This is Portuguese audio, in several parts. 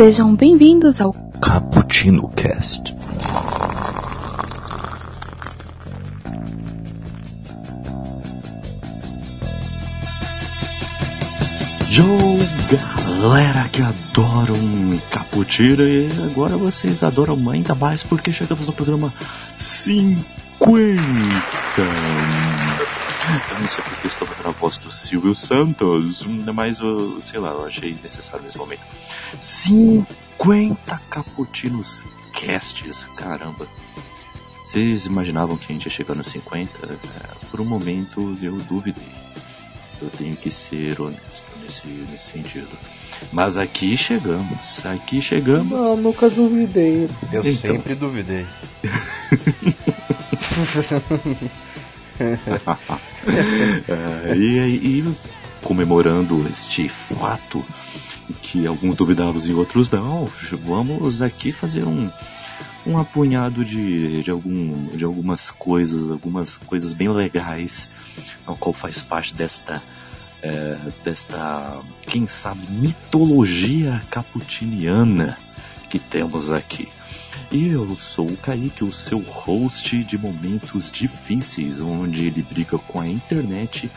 Sejam bem-vindos ao Cappuccino Cast. Yo, galera que adoram cappuccino e agora vocês adoram ainda mais porque chegamos no programa 50. Eu não sei porque estou fazendo a voz do Silvio Santos, mas eu, sei lá, eu achei necessário nesse momento. 50 cappuccinos casts, caramba. Vocês imaginavam que a gente ia chegar nos 50? É, por um momento eu duvidei. Eu tenho que ser honesto nesse, nesse sentido. Mas aqui chegamos, aqui chegamos. Não, nunca duvidei. Eu Então. sempre duvidei. É, e, e comemorando este fato que alguns duvidavam e outros não, vamos aqui fazer um, um apunhado de, de, algum, de algumas coisas, algumas coisas bem legais, ao qual faz parte desta, é, desta, quem sabe, mitologia caputiniana que temos aqui. E eu sou o Kaique, o seu host de momentos difíceis, onde ele briga com a internet,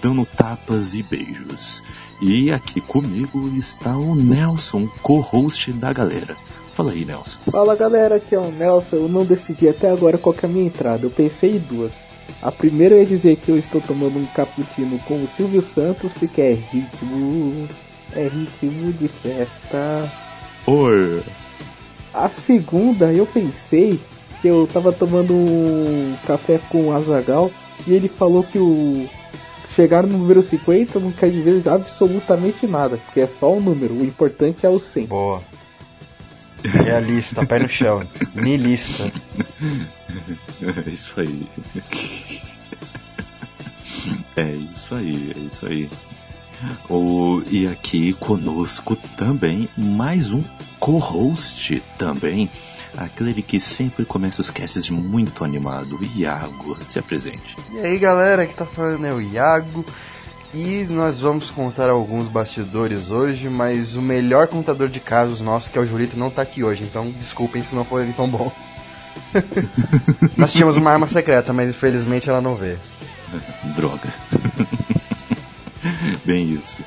dando tapas e beijos. E aqui comigo está o Nelson, co-host da galera. Fala aí, Nelson. Fala galera, aqui é o Nelson. Eu não decidi até agora qual que é a minha entrada. Eu pensei em duas. A primeira é dizer que eu estou tomando um cappuccino com o Silvio Santos, porque é ritmo. É ritmo de festa. Oi! A segunda, eu pensei que eu tava tomando um café com o Azagal e ele falou que o chegar no número 50 não quer dizer absolutamente nada, porque é só um número, o importante é o 100. Boa. Realista, pé no chão. Nilista. É isso aí. É isso aí, é isso aí. O, e aqui conosco também mais um co-host também. Aquele que sempre começa os casts muito animado, o Iago. Se apresente. E aí galera, que tá falando é o Iago. E nós vamos contar alguns bastidores hoje, mas o melhor contador de casos nosso, que é o Julito, não tá aqui hoje, então desculpem se não forem tão bons. nós tínhamos uma arma secreta, mas infelizmente ela não veio. Droga. Bem isso.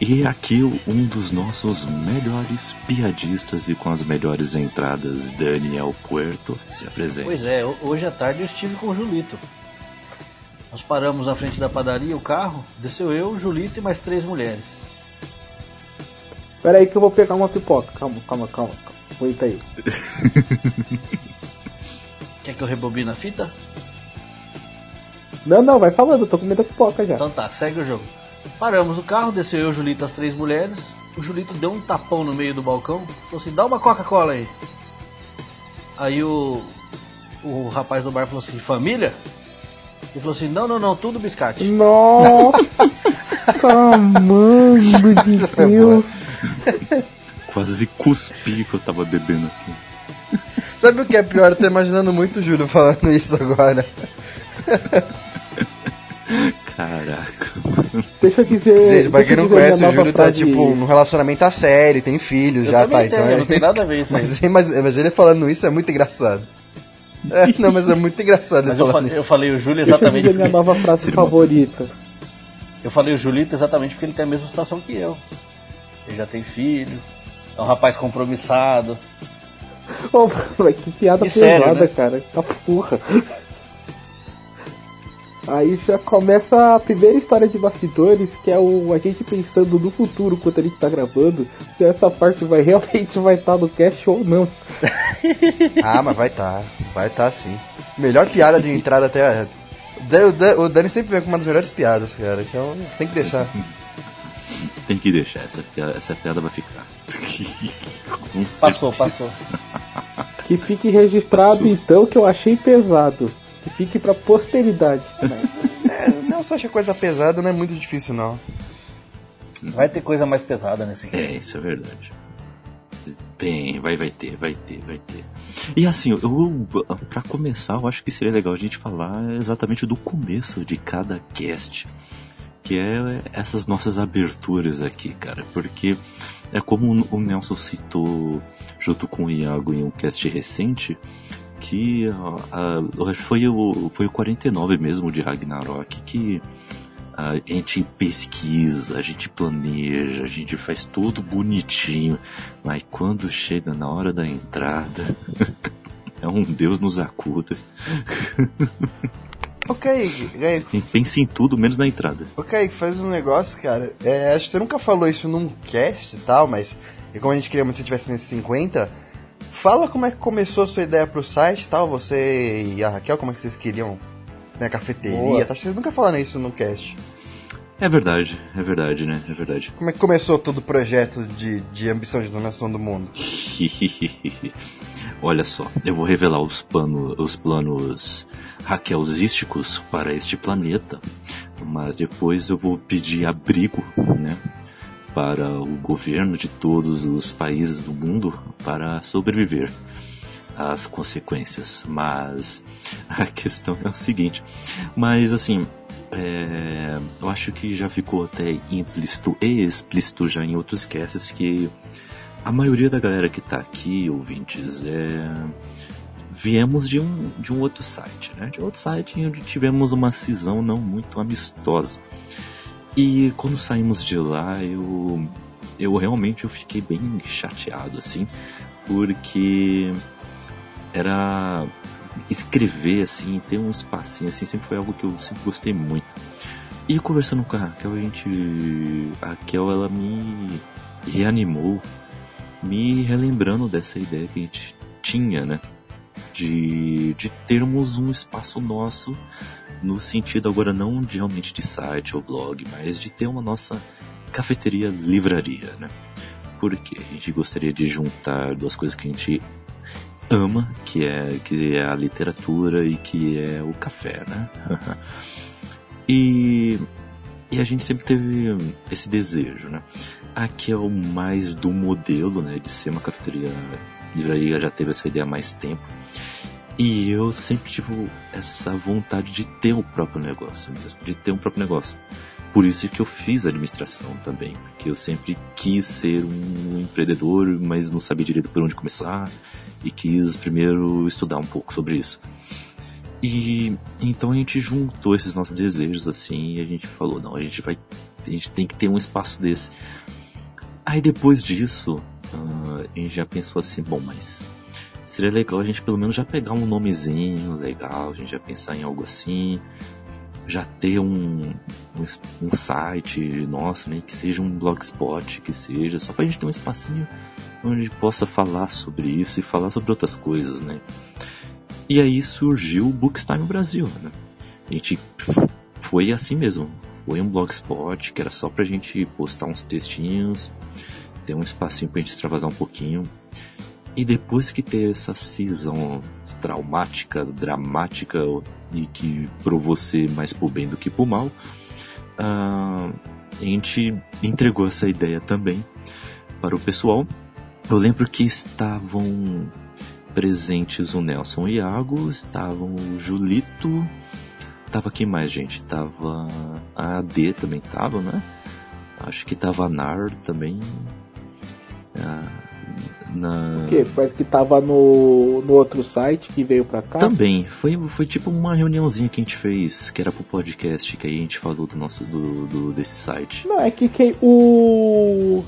E aqui um dos nossos melhores piadistas e com as melhores entradas, Daniel Puerto. Se apresente. Pois é, ho- hoje à tarde eu estive com o Julito. Nós paramos na frente da padaria, o carro, desceu eu, o Julito e mais três mulheres. Pera aí que eu vou pegar uma pipoca. Calma, calma, calma. calma. Aguenta aí. Quer que eu rebobine a fita? Não, não, vai falando, eu tô comendo pipoca já. Então tá, segue o jogo. Paramos o carro, desceu eu, o Julito as três mulheres. O Julito deu um tapão no meio do balcão, falou assim, dá uma Coca-Cola aí. Aí o, o rapaz do bar falou assim, família? Ele falou assim, não, não, não, tudo biscate. Nossa, mano de foi Deus. Quase cuspi que eu tava bebendo aqui. Sabe o que é pior? Eu tô imaginando muito o Júlio falando isso agora. Caraca. Deixa eu dizer. Gente, pra quem não conhece, o Júlio tá tipo num relacionamento a sério, tem filhos Eu já, tá? tenho, Então não tem nada a ver isso aí. Mas, mas, mas ele falando isso é muito engraçado. É, não, mas é muito engraçado Mas ele eu, falando falei, eu isso. falei o Júlio Deixa eu exatamente dizer minha nova frase favorita. eu falei o Julito exatamente porque ele tem a mesma situação que eu. Ele já tem filho, é um rapaz compromissado. Ô, mano, que piada E sério, pesada, né? cara. Tá porra. Aí já começa a primeira história de bastidores, que é o a gente pensando no futuro enquanto a gente tá gravando, se essa parte vai realmente vai estar no cast ou não. Ah, mas vai tá, vai tá sim. Melhor piada de entrada até. O Dan- O Dani sempre vem com uma das melhores piadas, cara. Então tem que deixar. Tem que deixar, essa piada, essa piada vai ficar. Passou, passou. Que fique registrado Isso. então que eu achei pesado. Que fique pra posteridade. É, não, só acha coisa pesada não é muito difícil, não. Vai ter coisa mais pesada nesse É, game. isso é verdade. Tem, vai, vai ter, vai ter, vai ter. E assim, eu para começar, eu acho que seria legal a gente falar exatamente do começo de cada cast, que é essas nossas aberturas aqui, cara, porque é como o Nelson citou junto com o Iago em um cast recente, que a, foi, o, foi o 49 mesmo de Ragnarok que a gente pesquisa, a gente planeja, a gente faz tudo bonitinho, mas quando chega na hora da entrada, é um Deus nos acuda. Ok, é, pensa em tudo menos na entrada. Ok, faz um negócio, cara. É, acho que você nunca falou isso num cast e tal, mas e como a gente queria muito que você tivesse nesse 50, fala como é que começou a sua ideia pro site tal, você e a Raquel, como é que vocês queriam na cafeteria, tá? vocês nunca falaram isso no cast. É verdade, é verdade, né? É verdade. Como é que começou todo o projeto de, de ambição de dominação do mundo? Olha só, eu vou revelar os, plano, os planos raquelzísticos para este planeta, mas depois eu vou pedir abrigo, né? Para o governo de todos os países do mundo para sobreviver às consequências. Mas a questão é o seguinte: mas assim, é, eu acho que já ficou até implícito e explícito já em outros casts que a maioria da galera que está aqui, ouvintes, é, viemos de um, de um outro site, né? De outro site onde tivemos uma cisão não muito amistosa. E quando saímos de lá, eu, eu realmente eu fiquei bem chateado, assim, porque era escrever, assim, ter um espacinho, assim, sempre foi algo que eu sempre gostei muito. E conversando com a Raquel, a gente. A Raquel, ela me reanimou, me relembrando dessa ideia que a gente tinha, né? De, de termos um espaço nosso, no sentido agora não de realmente de site ou blog, mas de ter uma nossa cafeteria livraria, né? Porque a gente gostaria de juntar duas coisas que a gente ama, que é, que é a literatura e que é o café, né? e, e a gente sempre teve esse desejo, né? Aqui é o mais do modelo, né? De ser uma cafeteria livraria, já teve essa ideia há mais tempo. E eu sempre tive essa vontade de ter o próprio negócio mesmo, de ter um próprio negócio. Por isso que eu fiz administração também, porque eu sempre quis ser um empreendedor, mas não sabia direito por onde começar e quis primeiro estudar um pouco sobre isso. E então a gente juntou esses nossos desejos assim e a gente falou, não, a gente vai a gente tem que ter um espaço desse. Aí depois disso, uh, a gente já pensou assim, bom, mas seria legal a gente pelo menos já pegar um nomezinho legal, a gente já pensar em algo assim, já ter um, um, um site nosso, né, que seja um blogspot, que seja, só pra gente ter um espacinho onde possa falar sobre isso e falar sobre outras coisas, né. E aí surgiu o Bookstime Brasil, né. A gente foi assim mesmo, foi um blogspot que era só pra gente postar uns textinhos, ter um espacinho pra gente extravasar um pouquinho. E depois que teve essa cisão traumática, dramática e que provou ser mais pro bem do que pro mal, uh, a gente entregou essa ideia também para o pessoal. Eu lembro que estavam presentes o Nelson e o Iago, estavam o Julito, tava quem mais, gente? Tava a AD também tava, né? Acho que tava a NAR também. Uh, na... O quê? Parece que tava no, no outro site que veio pra cá? Também. Foi, foi tipo uma reuniãozinha que a gente fez, que era pro podcast, que aí a gente falou do nosso do, do desse site. Não, é que, que o.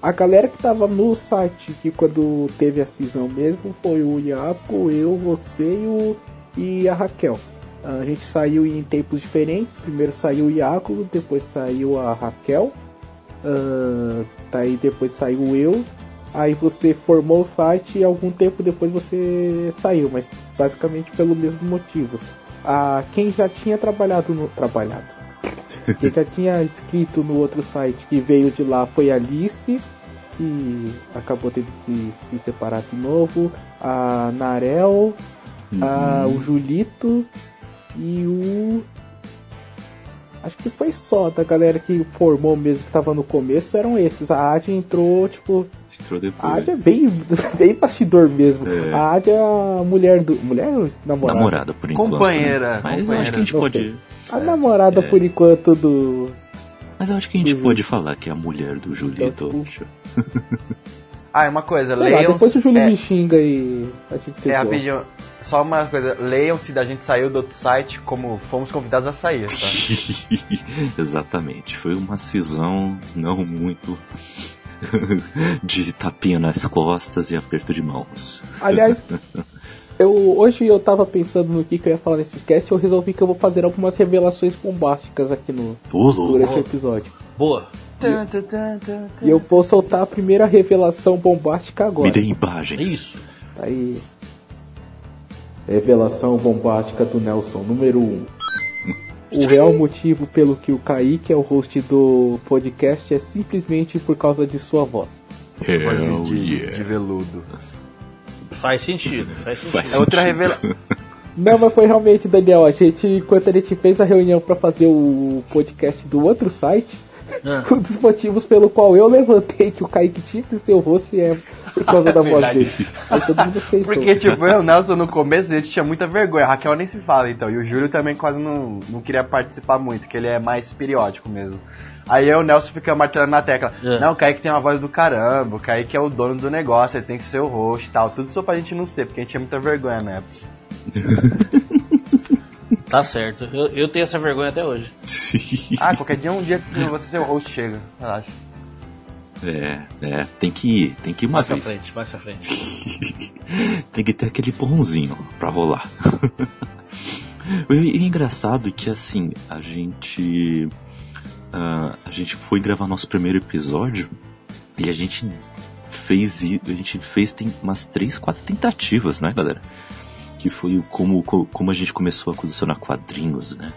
A galera que tava no site que quando teve a cisão mesmo foi o Iaco, eu, você e, o, e a Raquel. A gente saiu em tempos diferentes. Primeiro saiu o Iaco, depois saiu a Raquel. Uh, daí depois saiu eu Aí você formou o site e algum tempo depois você saiu, mas basicamente pelo mesmo motivo. Ah, quem já tinha trabalhado no. Trabalhado. Quem já tinha escrito no outro site que veio de lá foi a Alice, que acabou tendo que se separar de novo. A Narel, uhum. a, o Julito e o. Acho que foi só da galera que formou mesmo que tava no começo, eram esses. A Adi entrou, tipo, Entrou A depois. Ádia é bem, bem bastidor mesmo. É. A Ádia é a mulher do. Mulher ou namorada? Namorada, por enquanto. Companheira, né? Mas eu companheira. acho que a gente pode. A namorada, É. por enquanto, do. Mas eu acho que a gente Uhum. pode falar que é a mulher do Julito. Então. Ah, é uma coisa, Sei lá, leiam. depois o Júlio é, me xinga e a gente é, rapidinho, só uma coisa, leiam-se da gente saiu do outro site como fomos convidados a sair, tá? Exatamente. Foi uma cisão não muito de tapinha nas costas e aperto de mãos. Aliás, eu, hoje eu tava pensando no que, que eu ia falar nesse cast eu resolvi que eu vou fazer algumas revelações bombásticas aqui no, Ô, durante o episódio. Boa. Tan, E eu vou soltar a primeira revelação bombástica agora. Me dê imagens. Isso. Aí. Revelação bombástica do Nelson, número 1. Um. O real motivo pelo que o Kaique é o host do podcast é simplesmente por causa de sua voz. Hell Vozinho de, yeah. de veludo. Faz sentido. Faz sentido. Faz É outra sentido. revelação. Não, mas foi realmente, Daniel, a gente, enquanto a gente fez a reunião pra fazer o podcast do outro site, Ah. um dos motivos pelo qual eu levantei que o Kaique tinha que ser o host é por causa da voz Verdade. dele. Aí todo mundo aceitou. Porque, tipo, eu o Nelson no começo a gente tinha muita vergonha. A Raquel nem se fala, então. E o Júlio também quase não, não queria participar muito, que ele é mais periódico mesmo. Aí eu o Nelson fica martelando na tecla. É. Não, o Kaique tem uma voz do caramba, o Kaique é o dono do negócio, ele tem que ser o host e tal. Tudo só pra gente não ser, porque a gente tinha muita vergonha na época. Tá certo. Eu, eu tenho essa vergonha até hoje. Ah, qualquer dia um dia você ser o host chega, relaxa. É, é, tem que ir, tem que ir uma Mais pra vez. frente, mais pra frente. tem que ter aquele pãozinho pra rolar. e- e engraçado é que assim, a gente. ah, a gente foi gravar nosso primeiro episódio e a gente fez a gente fez tem umas três, quatro tentativas, né, galera? Que foi o- como, co- como a gente começou a colecionar quadrinhos, né?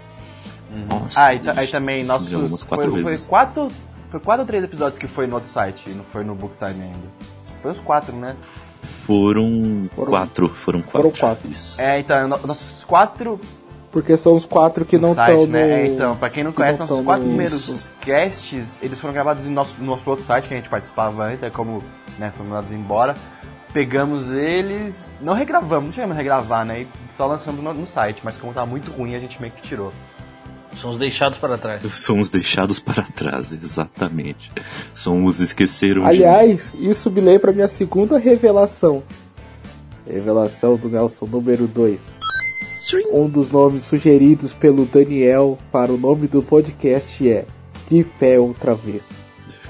Nossa, Ah, e, aí também nossos. umas quatro foi, vezes. foi quatro. Foi quatro ou três episódios que foi no outro site, não foi no Bookstime ainda. Foi os quatro, né? Foram, Foram- quatro, foram quatro. foram quatro. Isso. É, então, no- nossos quatro Porque são os quatro que no não estão né? no... É, então, pra quem não que conhece, não nossos quatro no- primeiros casts, eles foram gravados no nosso, no nosso outro site que a gente participava antes, é como, né, foram mandados embora. Pegamos eles, não regravamos, não chegamos a regravar, né? E só lançamos no, no site, mas como tava muito ruim, a gente meio que tirou. São os deixados para trás. São os deixados para trás, exatamente. São os esqueceram de Aliás, isso me lembra a minha segunda revelação. Revelação do Nelson número 2. Um dos nomes sugeridos pelo Daniel para o nome do podcast é De Pé Outra Vez.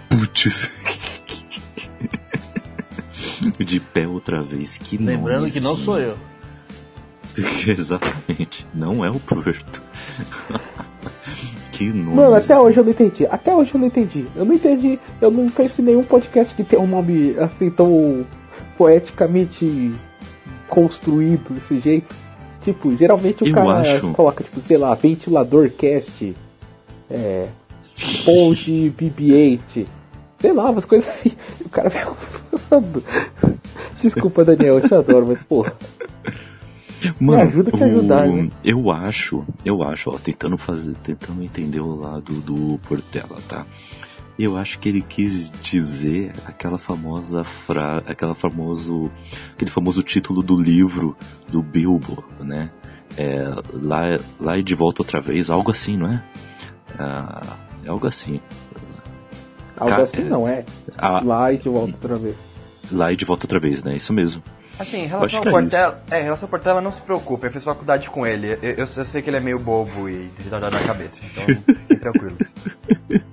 Putz. De pé outra vez, que Lembrando nome que não assim. sou eu. Exatamente, não é o Porto. Que nome. Mano, até assim. hoje eu não entendi. Até hoje eu não entendi. Eu não entendi. Eu não conheço nenhum podcast que tenha um nome assim tão poeticamente construído desse jeito. Tipo, geralmente o Eu cara acho- coloca, tipo, sei lá, ventilador cast, é. Ponte BB-8, sei lá, umas coisas assim. O cara vai. Desculpa, Daniel, eu te adoro, mas porra. Mano, ajuda a te ajudar, né? Eu acho, eu acho, ó, tentando fazer, tentando entender o lado do Portela, tá? Eu acho que ele quis dizer aquela famosa fra, aquela famoso, aquele famoso título do livro do Bilbo, né? É, lá, lá e de volta outra vez, algo assim, não é? Ah, é algo assim. Algo Ca- assim é. não é. Ah, Lá e de volta outra vez. lá e de volta outra vez, né? Isso mesmo. Assim, em relação ao é Portela, é, em relação ao Portela, não se preocupe, eu fiz faculdade com ele. Eu, eu- eu sei que ele é meio bobo e retardado na cabeça, então fique tranquilo.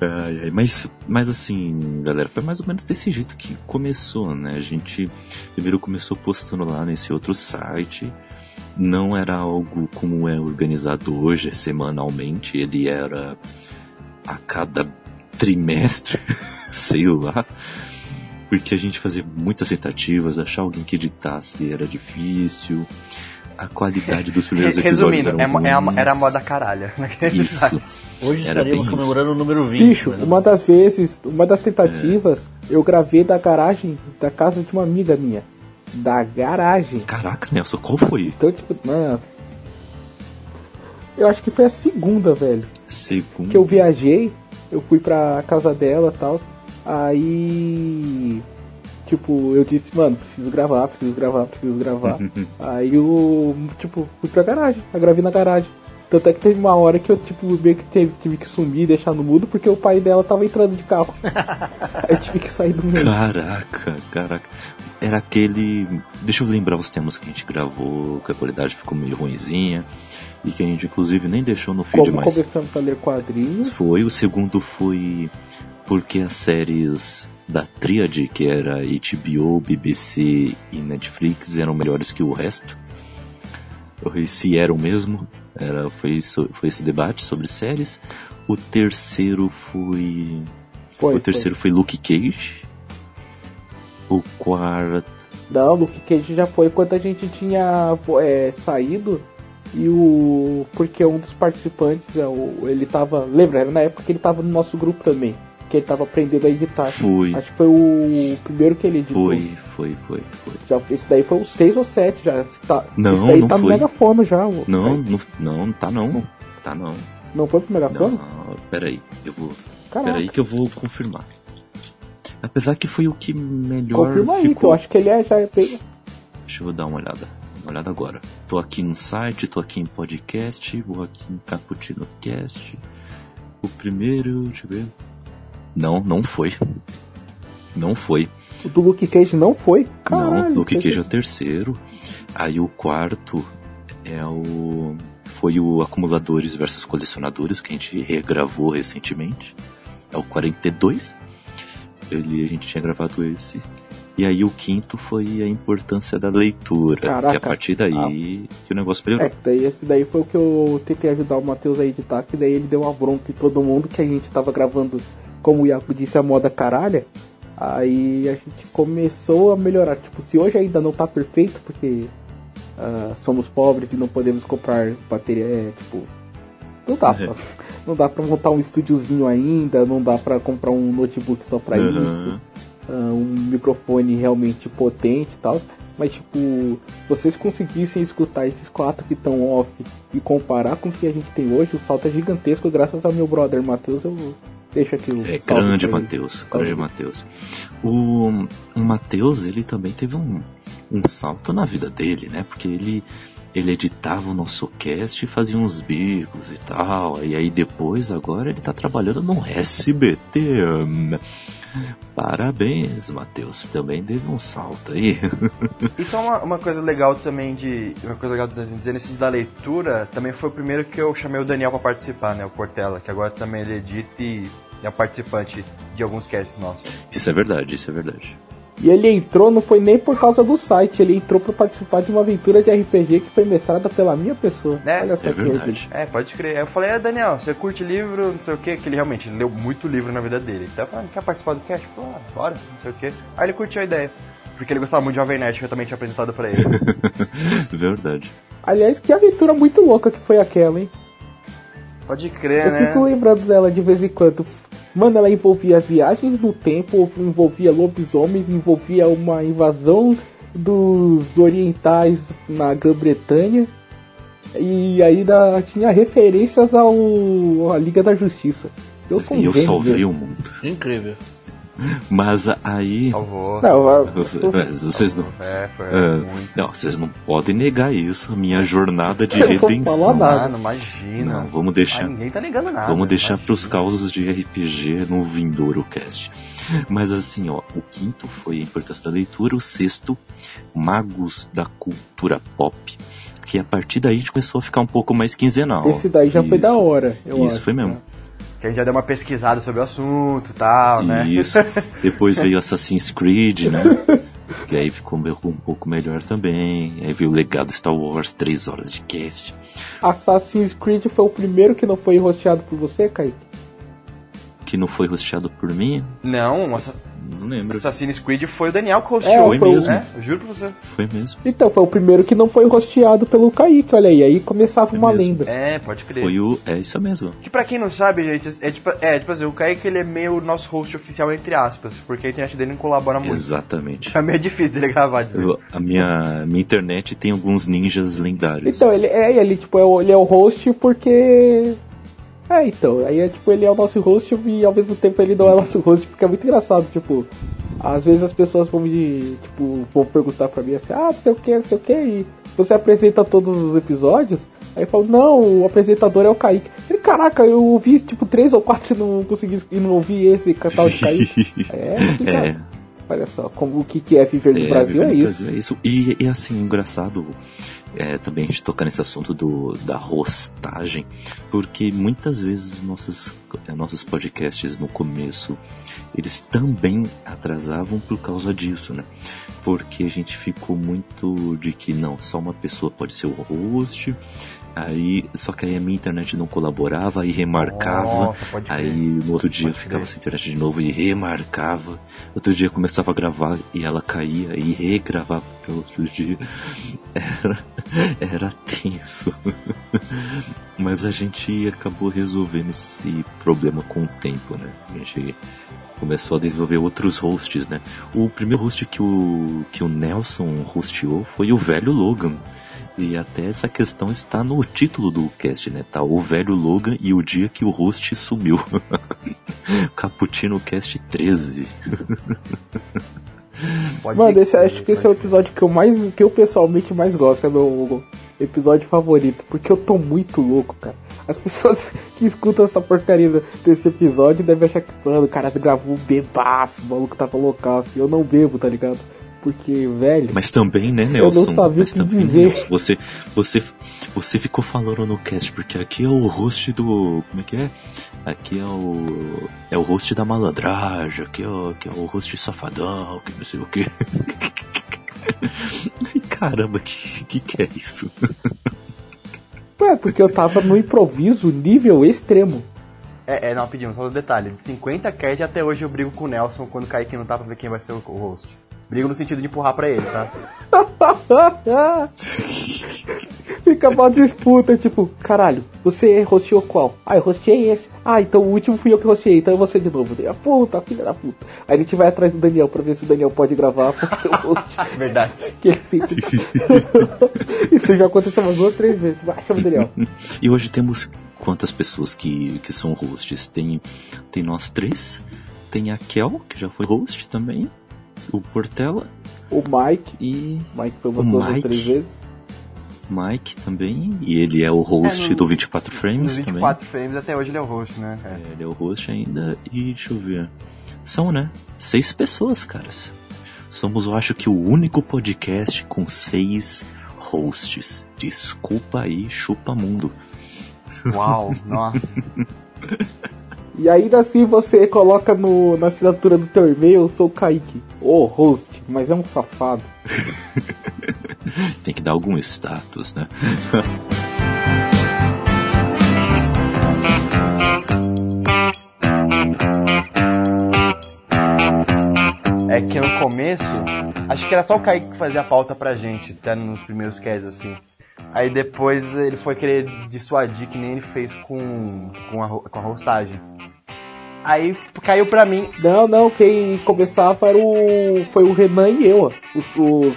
Ai, ai, mas, mas assim, galera, foi mais ou menos desse jeito que começou, né? A gente primeiro começou postando lá nesse outro site. Não era algo como é organizado hoje, é semanalmente. Ele era a cada trimestre, sei lá. Porque a gente fazia muitas tentativas, achar alguém que editasse era difícil. A qualidade dos primeiros episódios Resumindo, eram é mo- é a, ruins. era a moda caralha naquele Isso. Hoje Era estaríamos bem isso. comemorando o número 20. Bicho, mas- uma das vezes, uma das tentativas, eu gravei da garagem da casa de uma amiga minha. Da garagem. Caraca, Nelson, qual foi? Então, tipo, mano. Eu acho que foi a segunda, velho. Segundo. Que eu viajei, eu fui pra casa dela e tal. Aí. Tipo, eu disse, mano, preciso gravar, preciso gravar, preciso gravar. Aí eu, tipo, fui pra garagem, eu gravei na garagem. Tanto é que teve uma hora que eu, tipo, meio que teve, tive que sumir e deixar no mudo porque o pai dela tava entrando de carro. Aí eu tive que sair do meio. Caraca, caraca. Era aquele. Deixa eu lembrar os temas que a gente gravou, que a qualidade ficou meio ruinzinha. E que a gente inclusive nem deixou no feed Como mais. começamos a ler quadrinhos. Foi, o segundo foi porque as séries da Tríade, que era HBO, BBC e Netflix, eram melhores que o resto. E se eram mesmo, era, foi, foi esse debate sobre séries. O terceiro foi. Foi, o terceiro foi Luke Cage. O quarto. foi. Não, Luke Cage já foi quando a gente tinha é, saído e o. Porque um dos participantes, é, ele tava. Lembra? Era na época que ele tava no nosso grupo também. Que ele tava aprendendo a editar. Foi. Acho que foi o primeiro que ele editou. Foi, foi, foi, foi. Já, esse daí foi o 6 ou 7 já. Esse Tá, Não, esse daí não tá no foi. megafone já. Não, não, não, tá não. Tá não. Não foi pro megafone? Não, peraí, eu vou. Caraca. Peraí que eu vou confirmar. Apesar que foi o que melhor Confirma aí, que eu acho que ele é, já é. Deixa eu dar uma olhada. Uma olhada agora. Tô aqui no site, tô aqui em podcast, vou aqui em Cappuccino Cast. O primeiro, deixa eu ver. Não, não foi. Não foi. O do Luke Cage não foi? Caralho, não, Luke Cage é o terceiro. Aí o quarto é o. Foi o Acumuladores versus Colecionadores, que a gente regravou recentemente. É o 42. Ele, a gente tinha gravado esse. E aí o quinto foi a importância da leitura. Caraca. Que a partir daí que o negócio melhorou. É, daí, esse daí foi o que eu tentei ajudar o Matheus a editar, que daí ele deu uma bronca em todo mundo que a gente tava gravando, como o Iaco disse, a moda caralha. Aí a gente começou a melhorar. Tipo, se hoje ainda não tá perfeito, porque ah, somos pobres e não podemos comprar bateria, é, tipo, não dá pra, não dá pra montar um estúdiozinho ainda, não dá pra comprar um notebook só pra isso Aham. ah, um microfone realmente potente e tal. Mas tipo, se vocês conseguissem escutar esses quatro que estão off e comparar com o que a gente tem hoje, o salto é gigantesco graças ao meu brother Matheus. Eu deixo aqui o É grande. Matheus, grande Matheus. O, o Matheus, ele também teve um, um salto na vida dele, né? Porque ele, ele editava o nosso cast e fazia uns bicos e tal. E aí depois, agora, ele tá trabalhando no SBT. Parabéns, Matheus. Também teve um salto aí. Isso é uma, uma coisa legal também de. Uma coisa legal de dizer nesse da leitura, também foi o primeiro que eu chamei o Daniel pra participar, né? O Portela, que agora também ele edita e é participante de alguns casts nossos. Isso é verdade, isso é verdade. E ele entrou, não foi nem por causa do site, ele entrou pra participar de uma aventura de RPG que foi mestrada pela minha pessoa. É, Olha só É que verdade. É, pode crer. Aí eu falei, é Daniel, você curte livro, não sei o que, que ele realmente leu muito livro na vida dele. Então eu falei, quer participar do cast? Pô, bora, não sei o que. Aí ele curtiu a ideia. Porque ele gostava muito de Jovem Nerd, que eu também tinha apresentado pra ele. verdade. Aliás, que aventura muito louca que foi aquela, hein? Pode crer, Eu né? fico lembrando dela de vez em quando. Mano, ela envolvia viagens no tempo, envolvia lobisomens, envolvia uma invasão dos orientais na Grã-Bretanha. E ainda tinha referências ao à Liga da Justiça. Eu sou um E eu salvei meu. o mundo. Incrível. Mas aí. Salvou. Não, Vocês não. É, foi muito. não, vocês não podem negar isso, a minha jornada de não redenção. nada. Mano, imagina. Não, vamos deixar. Ah, ninguém tá ligando nada. Vamos deixar imagina. pros causos de RPG no Vindouro Cast. Mas assim, ó, o quinto foi a importância da leitura, o sexto, Magos da Cultura Pop. Que a partir daí a gente começou a ficar um pouco mais quinzenal. Esse daí já foi da Isso. hora, eu Isso, acho. foi mesmo. Que a gente já deu uma pesquisada sobre o assunto e tal, né? Isso. Depois veio Assassin's Creed, né? Que aí ficou meio- um pouco melhor também. Aí veio o legado Star Wars, 3 horas de cast. Assassin's Creed foi o primeiro que não foi rosteado por você, Kaique? Que não foi hosteado por mim, Não, Assa- não lembro. Assassin's Creed foi o Daniel que É, hosteou. Foi foi o- mesmo. né? Eu juro pra você. Foi mesmo. Então, foi o primeiro que não foi rosteado pelo Kaique, olha aí. Aí começava Foi uma mesmo. lenda. É, pode crer. Foi o. É isso mesmo. Que pra quem não sabe, gente, é tipo, é, tipo assim, o Kaique ele é meio nosso host oficial, entre aspas, porque a internet dele não colabora muito. Exatamente. É meio difícil dele gravar, dizer. Eu- a minha, minha internet tem alguns ninjas lendários. Então, ele é, ele, tipo, é ele é o host porque. É, então, aí é tipo, ele é o nosso host e ao mesmo tempo ele não é o nosso host, porque é muito engraçado, tipo, às vezes as pessoas vão me, tipo, vão perguntar pra mim assim, ah, não sei o que, não sei o que, e você apresenta todos os episódios, aí eu falo, não, o apresentador é o Kaique. Ele, caraca, eu ouvi tipo três ou quatro e não consegui e não ouvi esse canal de Kaique. é, É, olha só, como o que, que é viver no é, Brasil é isso. É isso. E, e assim, engraçado é, também a gente tocar nesse assunto do, da rostagem, porque muitas vezes nossos, é, nossos podcasts no começo eles também atrasavam por causa disso, né? Porque a gente ficou muito de que não, só uma pessoa pode ser o host, aí só que aí a minha internet não colaborava, aí remarcava, Nossa, aí no outro dia Pode ficava crer. sem internet de novo e remarcava, outro dia começava a gravar e ela caía e regravava pelo outro dia. Era, era tenso. Mas a gente acabou resolvendo esse problema com o tempo, né? A gente começou a desenvolver outros hosts, né? O primeiro host que o, que o Nelson hosteou foi o velho Logan. E até essa questão está no título do cast, né? Tá o velho Logan e o dia que o host sumiu. Cappuccino Cast 13. Pode Mano, esse, acho que esse é o episódio que eu mais, que eu pessoalmente mais gosto, é meu episódio favorito, porque eu tô muito louco, cara. As pessoas que escutam essa porcaria desse episódio devem achar que, mano, o cara gravou bebaço, o maluco tava loucaço, eu não bebo, tá ligado? Porque, velho, Mas também, né, Eu Nelson? não sabia Mas o que também, dizer. Nelson, você, você, você ficou falando no cast, porque aqui é o host do. Como é que é? Aqui é o. É o host da malandragem, aqui é o, aqui é o host safadão, que não sei o que. Caramba, que, que que é isso? é porque eu tava no improviso nível extremo. É, é, não, pedimos, só um detalhe. De 50 cast e até hoje eu brigo com o Nelson quando o Kaique não tá pra ver quem vai ser o o host. Brigo no sentido de empurrar pra ele, tá? Fica uma disputa, tipo, caralho, você rosteou qual? Ah, eu rosteei esse. Ah, então o último fui eu que rosteei, então eu vou ser de novo. Daí, a puta, filha da puta. Aí a gente vai atrás do Daniel pra ver se o Daniel pode gravar, porque o host Verdade. que ele sempre... Isso já aconteceu umas duas, três vezes. Vai, chama o Daniel. E hoje temos quantas pessoas que, que são hosts? Tem, tem nós três, tem a Kel, que já foi host também, o Portela O Mike, e Mike foi umas O duas ou Mike. três vezes. Mike também, e ele é o host É, no- do 24 Nos Frames 24 frames até hoje ele é o host, né? É. também. É, ele é o host ainda, e deixa eu ver. São, né? Seis pessoas, caras. Somos, eu acho que, o único podcast com seis hosts. Desculpa aí, chupa mundo. Uau, nossa. E ainda assim você coloca no, na assinatura do teu e-mail, eu sou o Kaique, o host, mas é um safado. Tem que dar algum status, né? É que no começo, acho que era só o Kaique que fazia a pauta pra gente, até nos primeiros casts, assim. Aí depois ele foi querer dissuadir, que nem ele fez com, com, a, com a hostagem. Aí caiu pra mim. Não, não, quem começava era o. Foi o Renan e eu, ó, os, os,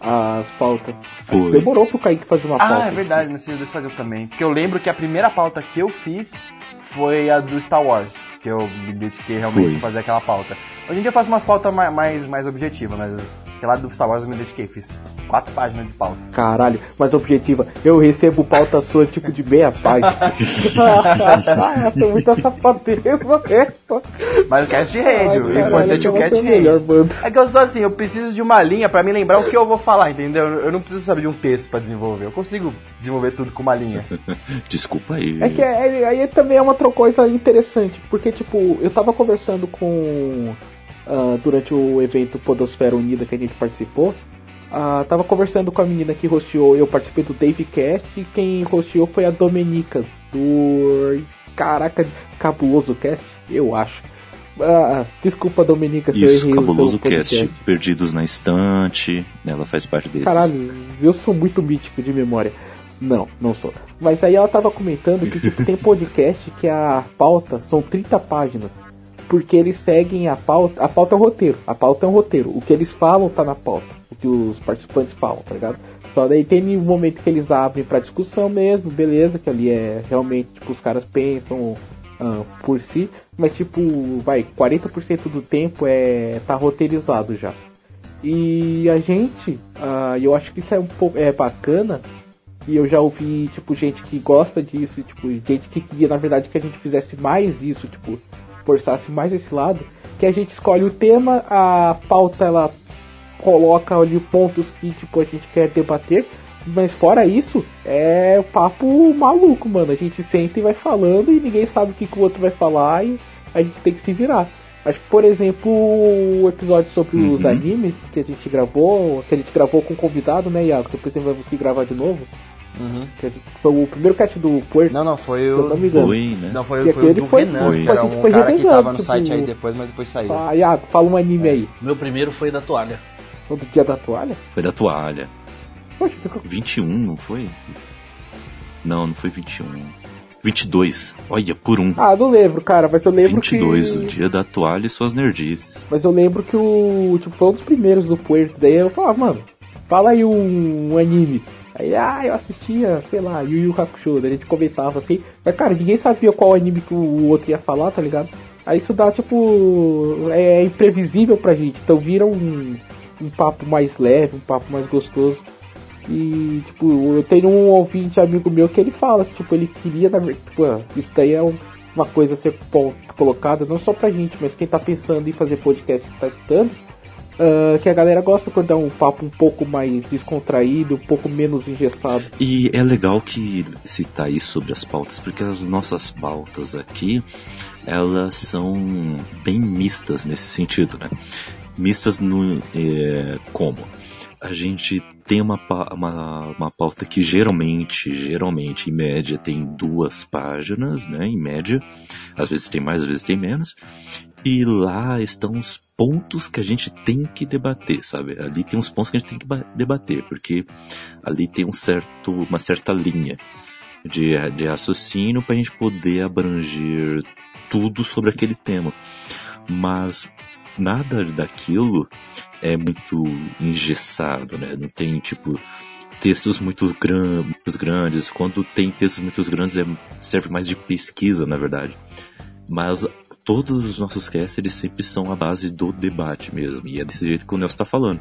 as pautas. Foi. Demorou pro Kaique fazer uma pauta. Ah, é verdade, nesses dois faziam também. Porque eu lembro que a primeira pauta que eu fiz foi a do Star Wars, que eu me dediquei realmente Foi. a fazer aquela pauta. Hoje em dia eu faço umas pautas mais, mais, mais objetivas, mas aquela do Star Wars eu me dediquei, fiz quatro páginas de pauta. Caralho, mas objetiva, eu recebo pauta sua tipo de meia página. Tô muita safadeza essa. Mas o cast rende, o importante é o cast rende. É que eu sou assim, eu preciso de uma linha pra me lembrar o que eu vou falar, entendeu? Eu não preciso saber de um texto pra desenvolver, eu consigo desenvolver tudo com uma linha. Desculpa aí. É que é- aí também é uma outra coisa interessante, porque tipo, eu tava conversando com. Ah, durante o evento Podosfera Unida que a gente participou. ah, tava conversando com a menina que hosteou, eu participei do Dave Cast e quem hosteou foi a Domenica, do. Caraca, Cabuloso Cast, eu acho. Ah, desculpa, Domenica, se eu Isso, errei seu cabuloso cast. Perdidos na estante. Ela faz parte desses. Caralho, eu sou muito mítico de memória. Não, não sou. Mas aí ela tava comentando que tipo, tem podcast que a pauta são 30 páginas. Porque eles seguem a pauta. A pauta é um roteiro. A pauta é um roteiro. O que eles falam tá na pauta. O que os participantes falam, tá ligado? Só daí tem um momento que eles abrem pra discussão mesmo, beleza, que ali é realmente, tipo, os caras pensam ah, por si, mas tipo, vai, 40% do tempo é tá roteirizado já. E a gente, ah, eu acho que isso é um pouco é bacana, e eu já ouvi, tipo, gente que gosta disso, tipo, gente que queria, na verdade, que a gente fizesse mais isso, tipo, forçasse mais esse lado, que a gente escolhe o tema, a pauta ela coloca ali pontos que, tipo, a gente quer debater, mas fora isso, é o papo maluco, mano. A gente senta e vai falando e ninguém sabe o que, que o outro vai falar e a gente tem que se virar. Acho que, por exemplo, o episódio sobre Uhum. os animes que a gente gravou, que a gente gravou com convidado, né, Iago? Depois temos que gravar de novo. Uhum. Que foi o primeiro cast do Puerto, Não, não, foi eu não o. me engano. Foi, né? Não, foi, o- foi o do foi- Renan, foi- que era um foi cara que tava no tipo, site aí depois, mas depois saiu. Ah, Iago, fala um anime aí. Meu primeiro foi da toalha. O do dia da toalha? Foi da toalha. Poxa, ficou 21, não foi? Não, não foi 21. 22. Olha, por um. Ah, não lembro, cara, mas eu lembro 22, que. o dia da toalha e suas nerdices. Mas eu lembro que o. Tipo, foi um dos primeiros do Puerto. Daí eu falava, mano, fala aí um, um anime. Aí, ah, eu assistia, sei lá, Yu Yu Hakusho. A gente comentava assim. Mas, cara, ninguém sabia qual anime que o outro ia falar, tá ligado? Aí isso dá, tipo. É imprevisível pra gente. Então vira um, um papo mais leve, um papo mais gostoso. E, tipo, eu tenho um ouvinte amigo meu que ele fala que, tipo, ele queria, na tipo, isso daí é um- uma coisa a ser colocada, não só pra gente, mas quem tá pensando em fazer podcast que tá escutando, ah, que a galera gosta quando é um papo um pouco mais descontraído, um pouco menos engessado. E é legal que citar isso sobre as pautas, porque as nossas pautas aqui, elas são bem mistas nesse sentido, né? Mistas no, é, como? A gente tem uma, uma, uma pauta que geralmente, geralmente, em média, tem duas páginas, né? Em média. Às vezes tem mais, às vezes tem menos. E lá estão os pontos que a gente tem que debater, sabe? Ali tem uns pontos que a gente tem que ba- debater, porque ali tem um certo, uma certa linha de, de raciocínio para a gente poder abranger tudo sobre aquele tema. Mas nada daquilo é muito engessado, né? Não tem tipo textos muito gran- muito grandes. Quando tem textos muito grandes é, serve mais de pesquisa, na verdade. Mas todos os nossos casts eles sempre são a base do debate mesmo. E é desse jeito que o Nelson está falando.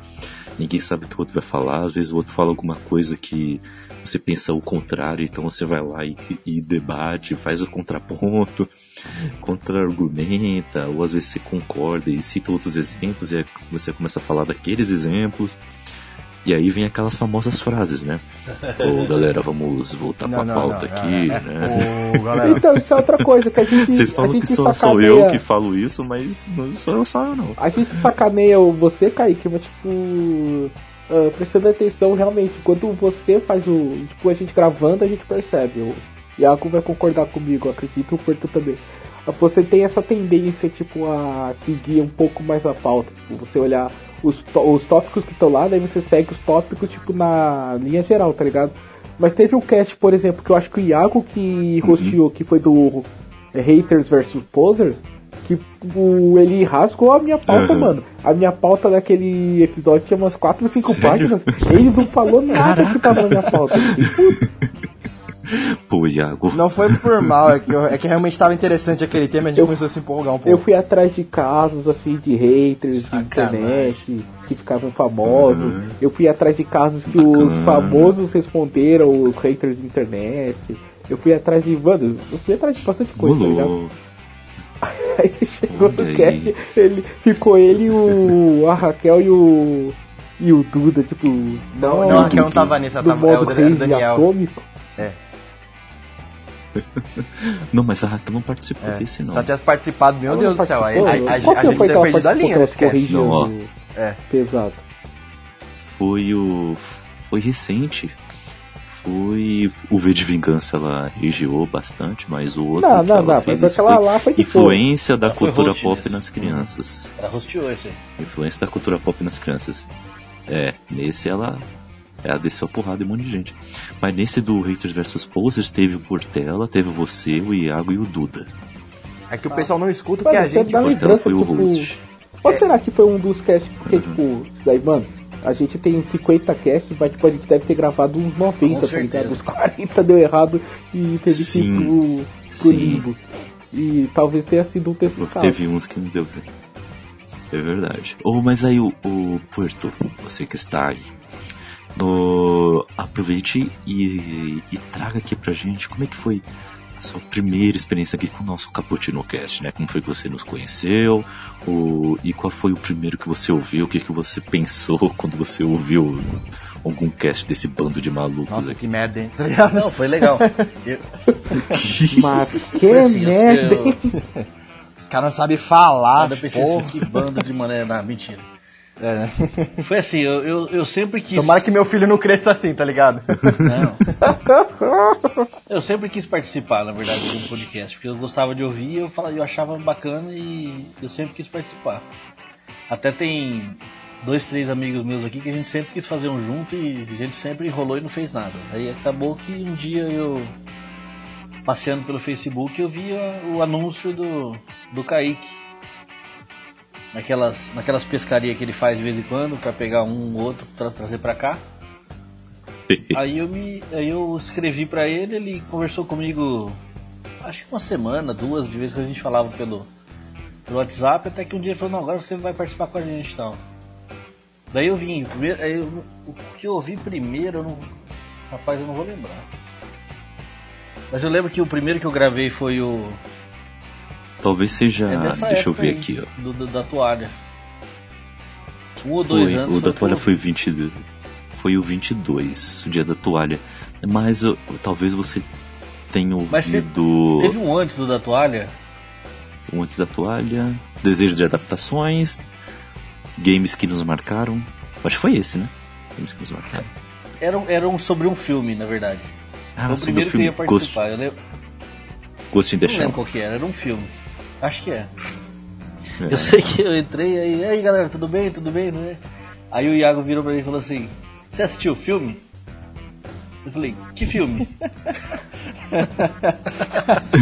Ninguém sabe o que o outro vai falar, às vezes o outro fala alguma coisa que você pensa o contrário, então você vai lá e, e debate, faz o contraponto, contra-argumenta, ou às vezes você concorda e cita outros exemplos, e você começa a falar daqueles exemplos. E aí vem aquelas famosas frases, né? Ô galera, vamos voltar Não, pra não, pauta não, aqui, é, né? Galera, Então, isso é outra coisa que a gente. Vocês a falam gente que só sou eu que falo isso, mas não sou eu só eu não. A gente sacaneia você, Kaique, mas tipo. ah, prestando atenção realmente, quando você faz o. Tipo, a gente gravando, a gente percebe. O Iago vai concordar comigo, acredito, o Porto também. Você tem essa tendência, tipo, a seguir um pouco mais a pauta. Tipo, você olhar os, os tópicos que estão lá, daí você segue os tópicos, tipo, na linha geral, tá ligado? Mas teve um cast, por exemplo, que eu acho que o Iago que rosteou, que foi do Haters vs Posers, que o, ele rasgou a minha pauta, Aham. mano. A minha pauta daquele episódio tinha umas 4 ou 5 Sério? páginas. Ele não falou nada que tava na minha pauta. Eu fiquei, "Puta, Pô, Iago. não foi por mal, é que, eu- é que realmente estava interessante aquele tema e a gente Eu- começou a se empolgar um Eu pouco. fui atrás de casos assim de haters de Sacanagem. internet que ficavam famosos. Uhum. Eu fui atrás de casos que Bacana. os famosos responderam os haters de internet. Eu fui atrás de. Mano, eu fui atrás de bastante coisa, tá ligado? Aí chegou Olha no cast, ele ficou ele, o, a Raquel e o. E o Duda, tipo. Não, não, não, a Raquel não tava nisso, ela tava, é o Daniel. atômico. Não, mas a Raquel não participou É, desse se não. ela tivesse participado, meu Ela Deus do céu, aí, a, a, a, Qual que gente teria perdido a linha nesse cast. Não, ó. É. pesado? Foi o. Foi recente. Foi o V de Vingança, ela regiou bastante, mas o outro Não, que não, ela não, fez mas aquela foi lá foi de influência da cultura pop nas crianças. Ela rosteou esse. Influência da cultura pop nas crianças. É, nesse ela. Ela desceu a porrada em um monte de gente. Mas nesse do Haters vs Posers teve o Portela, teve você, o Iago e o Duda. É que o pessoal não escuta Mano, porque a você gente. O Portela foi o tipo, host. Ou será que foi um dos casts porque, tipo, isso daí, mano, a gente tem 50 casts, mas tipo, a gente deve ter gravado uns 90, tá ligado? Os 40 deu errado e teve Sim. que ir pro, pro Sim. limbo. E talvez tenha sido um texto Teve uns que não deu. É verdade. Oh, mas aí o, o Puerto, você que está aí, no- aproveite e, e traga aqui pra gente como é que foi a sua primeira experiência aqui com o nosso Cappuccino Cast, né? Como foi que você nos conheceu, o, e qual foi o primeiro que você ouviu, o que, que você pensou quando você ouviu algum cast desse bando de malucos Nossa, aqui. que merda, hein? Tá? Não, foi legal. Eu- Mas que foi assim, merda! eu- hein? Os caras não sabem falar, eu pensei assim, que bando de mané. Não, mentira. É, né? Foi assim, eu, eu, eu sempre quis. Tomara que meu filho não cresça assim, tá ligado? Não. Eu sempre quis participar, na verdade, de um podcast, porque eu gostava de ouvir, eu falava, eu achava bacana e eu sempre quis participar. Até tem dois, três amigos meus aqui que a gente sempre quis fazer um junto e a gente sempre enrolou e não fez nada. Aí acabou que um dia eu passeando pelo Facebook eu vi o anúncio do do Kaique. Naquelas, naquelas pescarias que ele faz de vez em quando pra pegar um ou outro pra trazer pra cá. Aí eu me, aí eu escrevi pra ele, ele conversou comigo, acho que uma semana, duas, de vez que a gente falava pelo, pelo WhatsApp, até que um dia ele falou, não, agora você vai participar com a gente e tal. Daí eu vim, primeiro, aí eu- o que eu ouvi primeiro, eu não, rapaz, eu não vou lembrar. Mas eu lembro que o primeiro que eu gravei foi o. Talvez seja. é deixa eu ver aí, aqui, ó. Do, do- da toalha. Um ou dois Foi, anos. o da toalha foi 22. Foi o 22, o dia da toalha. Mas eu- talvez você tenha Mas te- ouvido Teve um antes do da toalha. um antes da toalha, Desejo de adaptações, games que nos marcaram. Acho que foi esse, né? Games que nos marcaram. Era, um- era um sobre um filme, na verdade. Ah, Foi o primeiro que eu ia Ghost, participar. Eu lembro, Ghost in the não lembro qual que era, era um filme. Acho que é. É. Eu sei que eu entrei aí, e aí galera, tudo bem? Tudo bem, né? Aí o Iago virou pra mim e falou assim: Você assistiu o filme? Eu falei: Que filme?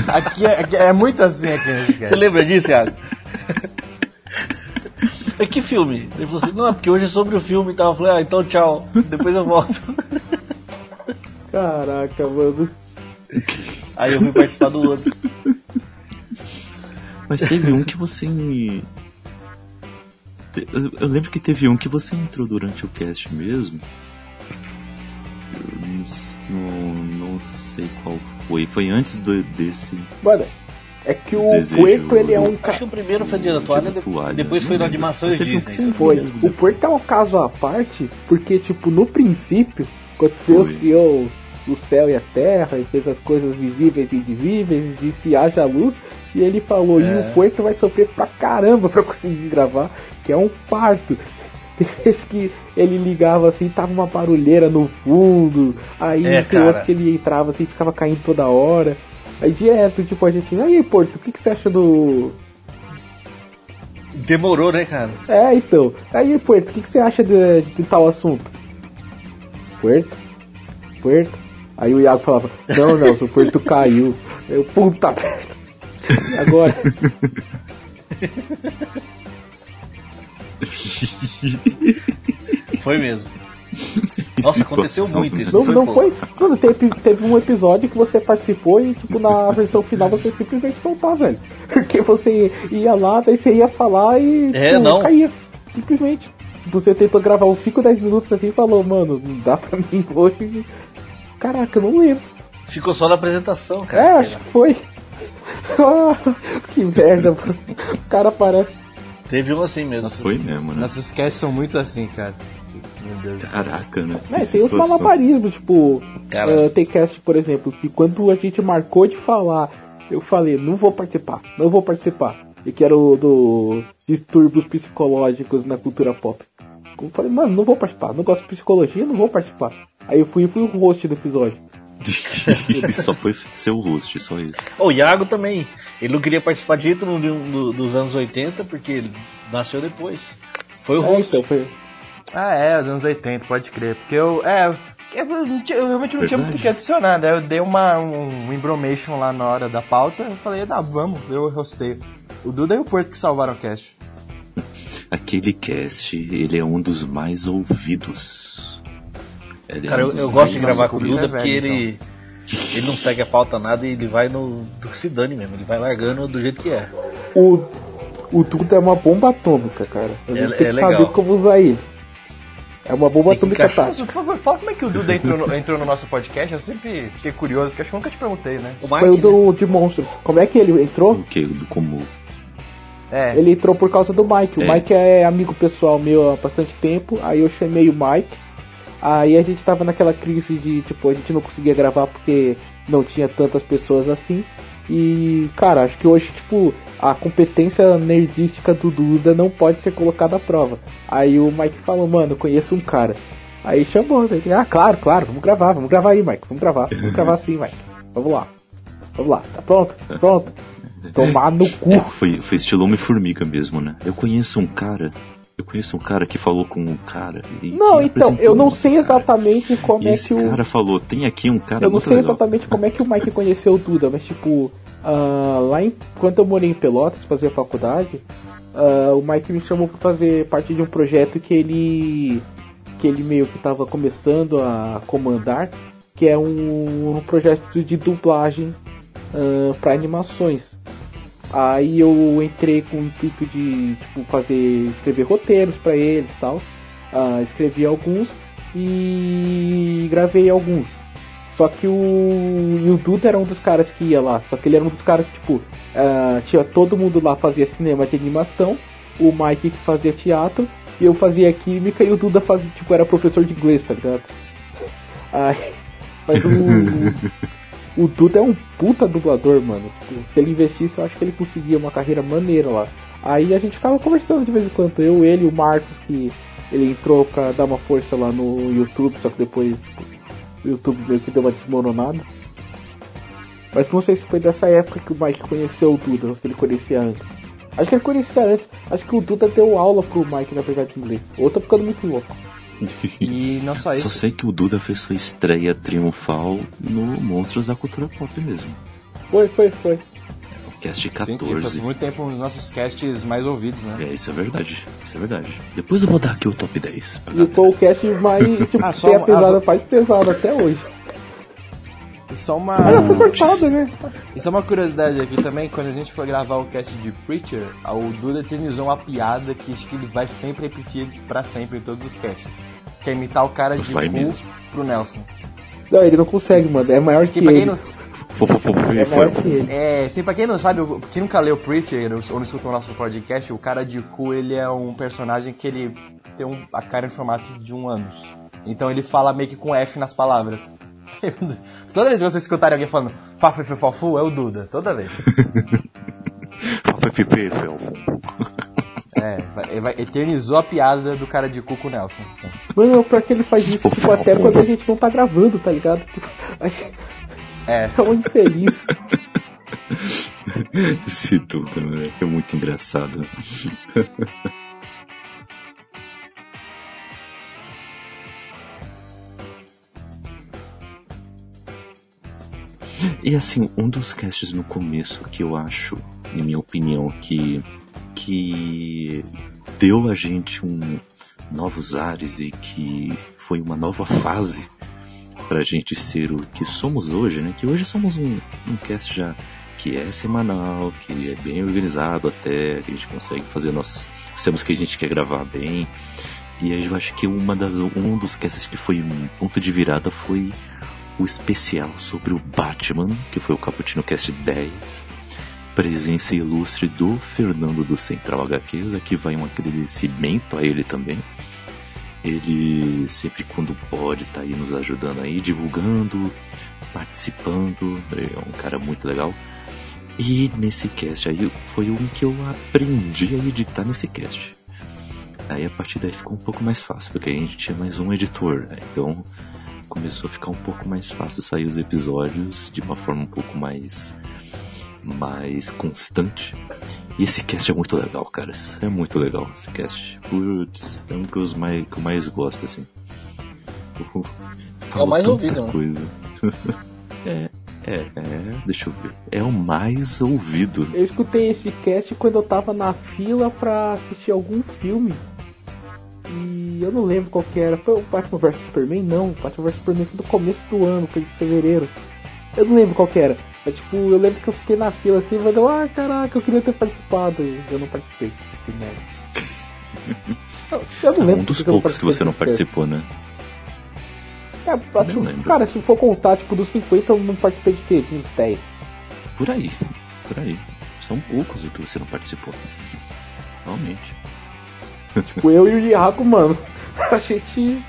Aqui é, aqui é muito assim aqui Você cara. lembra disso, Iago? É que filme? Ele falou assim: Não, é porque hoje é sobre o filme e tal. Eu falei: Ah, então tchau, depois eu volto. Caraca, mano. Aí eu fui participar do outro. Mas teve um que você. Eu eu lembro que teve um que você entrou durante o cast mesmo. Eu não, não, sei qual foi. Foi antes do, desse. Mano, é que o Puerto ele é um Acho cara. que o primeiro foi da Toalha, da Toalha. depois foi. Animações Teve um que Disney. você Foi. mesmo. O Puerto é um caso à parte, porque, tipo, no princípio, quando Foi. criou o céu e a terra, e fez as coisas visíveis e invisíveis, e disse haja luz, e ele falou, e É. o Puerto vai sofrer pra caramba pra conseguir gravar, que é um parto. Vezes que ele ligava assim, tava uma barulheira no fundo, aí É, tem outro que ele entrava assim, ficava caindo toda hora. Aí direto, tipo, a gente, aí Porto, o que, que você acha do, Demorou, né, cara? é, então. Aí, Puerto, o que, que você acha de, de tal assunto? Puerto? Puerto? Aí o Iago falava, não, não, o Puerto caiu. Eu, puta merda. E agora? Foi mesmo. Nossa, aconteceu muito isso. Não, foi não pouco. foi. Mano, teve, teve um episódio que você participou e, tipo, na versão final você simplesmente não tá, velho. Porque você ia lá, daí você ia falar e. É, tipo, não. caía. Simplesmente. Tipo, Você tentou gravar uns 5, 10 minutos assim e falou, mano, não dá pra mim hoje. Caraca, eu não lembro. Ficou só na apresentação, cara. É, acho que foi. Ah, que merda, mano. O cara parece. Teve um assim mesmo. Foi mesmo, né? Nossos casts são muito assim, cara. Meu Deus. Caraca, né? É, tem os malabarismos, tipo. Cara. ah, tem cast, por exemplo, que quando a gente marcou de falar, eu falei, não vou participar, não vou participar. E que era o do distúrbios psicológicos na cultura pop. Eu falei, mano, não vou participar, não gosto de psicologia, não vou participar. Aí eu fui e fui o host do episódio. Ele só foi ser o host, só isso. O Iago também. Ele não queria participar de jeito nenhum do- do- dos anos 80 porque ele nasceu depois. Foi o É, host. então, foi. Ah, é, os anos 80, pode crer. Porque eu. É. Eu, não tinha- eu realmente não tinha Verdade. muito o que adicionar, né? Eu dei uma, um, um embromation lá na hora da pauta. Eu falei, ah, vamos, eu hostei. O Duda e o Porto que salvaram o cast. aquele cast, ele é um dos mais ouvidos. Ele é Cara, um eu, eu gosto de gravar com o. Duda é porque velho, ele, ele não segue a pauta nada e ele vai no. do que se dane mesmo. Ele vai largando do jeito que é. O, o Duda é uma bomba atômica, cara. A gente É- tem que é legal. saber como usar ele. É uma bomba que atômica tática. Por favor, fala como é que o Duda entrou no, entrou no nosso podcast. Eu sempre fiquei curioso, que acho que nunca te perguntei, né? O Foi o Mike, né? do, de Monstros. Como é que ele entrou? O que? Como É, Ele entrou por causa do Mike. O É. Mike é amigo pessoal meu há bastante tempo. Aí eu chamei o Mike. Aí a gente tava naquela crise de, tipo, a gente não conseguia gravar porque não tinha tantas pessoas assim. E, cara, acho que hoje, tipo, a competência nerdística do Duda não pode ser colocada à prova. Aí o Mike falou, mano, conheço um cara. Aí chamou, né? ah, claro, claro, vamos gravar, vamos gravar aí, Mike, vamos gravar, vamos gravar sim, Mike. Vamos lá, vamos lá, tá pronto? Pronto. Tomar no cu. É, foi, foi estilo Homem-Formiga mesmo, né? Eu conheço um cara. Eu conheço um cara que falou com um cara. Não, então, eu não sei cara. exatamente como E é esse que o. cara falou, tem aqui um cara Eu não sei legal. exatamente como é que o Mike conheceu o Duda, mas tipo, ah, lá em, quando eu morei em Pelotas, fazia faculdade, ah, o Mike me chamou pra fazer parte de um projeto que ele que ele meio que tava começando a comandar, que é um, um projeto de dublagem para animações. Aí eu entrei com o intuito de tipo, fazer escrever roteiros pra eles e tal. Ah, escrevi alguns e gravei alguns. Só que o, o Duda era um dos caras que ia lá. Só que ele era um dos caras que, tipo, ah, tinha todo mundo lá fazia cinema de animação, o Mike que fazia teatro, e eu fazia química e o Duda fazia, tipo, era professor de inglês, tá ligado? Ai, mas o, o Duda é um puta dublador, mano. Se ele investisse, eu acho que ele conseguia uma carreira maneira lá. Aí a gente ficava conversando de vez em quando, eu, ele e o Marcos, que ele entrou pra dar uma força lá no YouTube, só que depois tipo, o YouTube meio que deu uma desmoronada. Mas não sei se foi dessa época que o Mike conheceu o Duda, ou se ele conhecia antes. Acho que ele conhecia antes. Acho que o Duda deu aula pro Mike na verdade de inglês. Ou tá ficando muito louco. E não só Só isso. sei que o Duda fez sua estreia triunfal no Monstros da Cultura Pop mesmo. Foi, foi, foi. Cast Sim, que foi 14. por muito tempo um dos nossos casts mais ouvidos, né? É, isso é verdade. Isso é verdade. Depois eu vou dar aqui o top 10. pra E foi o cast mais, tipo, Ah, só tem a uma- pesada ah, mais pesada até hoje. E só uma. Ela foi cortada, né? E só uma curiosidade aqui também, quando a gente foi gravar o cast de Preacher, o Duda eternizou uma piada que acho que ele vai sempre repetir pra sempre em todos os casts. Que é imitar o cara de Vai cu mesmo. pro Nelson. Não, ele não consegue, mano. É maior que ele. não, É foi- maior que ele. é, assim, pra quem não sabe, o- quem nunca leu Preacher ou não escutou o nosso podcast, o cara de cu ele é um personagem que ele tem um- a cara em formato de um ânus. Então ele fala meio que com F nas palavras. Toda vez que vocês escutarem alguém falando fafififofu, é o Duda, toda vez. Foi- É, vai, vai- eternizou a piada do cara de cu com o Nelson. Mano, pior que ele faz isso, tipo, até quando a gente não tá gravando, tá ligado? É, é um infeliz. Esse Duda né? é muito engraçado. E assim, um dos casts no começo que eu acho, em minha opinião, que, que deu a gente um novos ares e que foi uma nova fase pra gente ser o que somos hoje, né? Que hoje somos um, um cast já que é semanal, que é bem organizado até, que a gente consegue fazer nossos os temas que a gente quer gravar bem. E aí eu acho que uma das, um dos casts que foi um ponto de virada foi o especial sobre o Batman, que foi o Caputino Cast 10. Presença ilustre do Fernando do Central HQs, aqui vai um agradecimento a ele também. Ele sempre quando pode tá aí nos ajudando aí, divulgando, participando, é um cara muito legal. E nesse cast aí foi um que eu aprendi a editar nesse cast. Aí a partir daí ficou um pouco mais fácil, porque a gente tinha mais um editor, né? Então começou a ficar um pouco mais fácil sair os episódios de uma forma um pouco mais mais constante. E esse cast é muito legal, caras. É muito legal esse cast. Putz, é um que eu mais, que eu mais gosto, assim. Eu falo mais tanta ouvido, né? coisa. é, É, é, deixa eu ver. É o mais ouvido. Eu escutei esse cast quando eu tava na fila pra assistir algum filme. E eu não lembro qual que era. Foi o Batman vs Superman? Não, o Batman vs Superman foi no começo do ano, foi de fevereiro. Eu não lembro qual que era. Mas tipo, eu lembro que eu fiquei na fila assim, falando, ah caraca, eu queria ter participado. E eu não participei. Que merda. Eu, eu não É lembro um dos eu poucos que você não participou, né? É, Eu lembro. cara, se for contar, tipo, dos 50 eu não participei de quê? De uns 10. Por aí, por aí. São poucos o que você não participou. Realmente. Tipo, eu e o Iago, mano, a gente.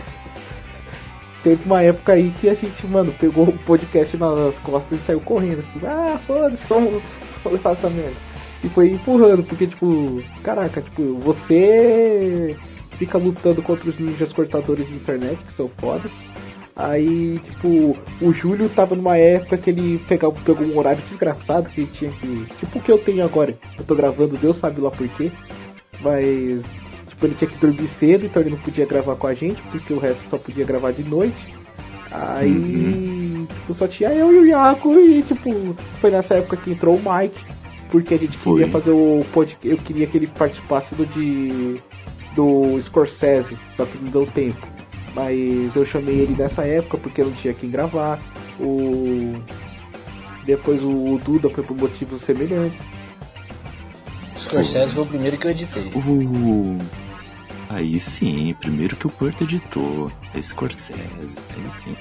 Teve uma época aí que a gente, mano, pegou o podcast nas costas e saiu correndo. Tipo, ah, foda-se, vamos, vamos levar essa merda. E foi empurrando, porque, tipo, caraca, tipo, você fica lutando contra os ninjas cortadores de internet, que são foda. Aí, tipo, o Júlio tava numa época que ele pegava, pegou um horário desgraçado que tinha que. Tipo o que eu tenho agora. Eu tô gravando, Deus sabe lá por quê. Mas Tipo, ele tinha que dormir cedo, então ele não podia gravar com a gente, porque o resto só podia gravar de noite. Aí, tipo, só tinha eu e o Iaco e, tipo, foi nessa época que entrou o Mike, porque a gente Foi. queria fazer o podcast, eu queria que ele participasse do de do Scorsese, só que não deu tempo. Mas eu chamei ele nessa época porque não tinha quem gravar. O depois o Duda foi por motivos semelhantes. Scorsese foi o primeiro que eu editei. Uh, aí sim, primeiro que o Porto editou. É Scorsese. Aí sim.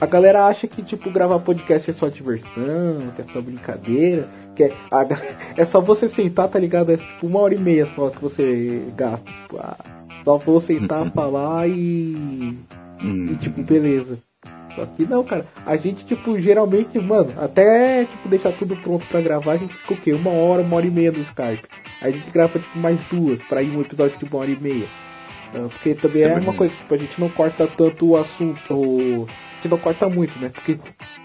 A galera acha que, tipo, gravar podcast é só diversão, que é só brincadeira, que é, a é só você sentar, tá ligado? É tipo uma hora e meia só que você gasta. Tipo, ah, só vou sentar, falar e. Hum, E tipo, beleza. Só que não, cara. A gente, tipo, geralmente, mano, até tipo, deixar tudo pronto pra gravar, a gente fica o quê? Uma hora, uma hora e meia no Skype. Aí a gente grava, tipo, mais duas, pra ir um episódio de uma hora e meia. Ah, Porque também Isso é é uma coisa, tipo, a gente não corta tanto o assunto. o- A gente não corta muito, né? Porque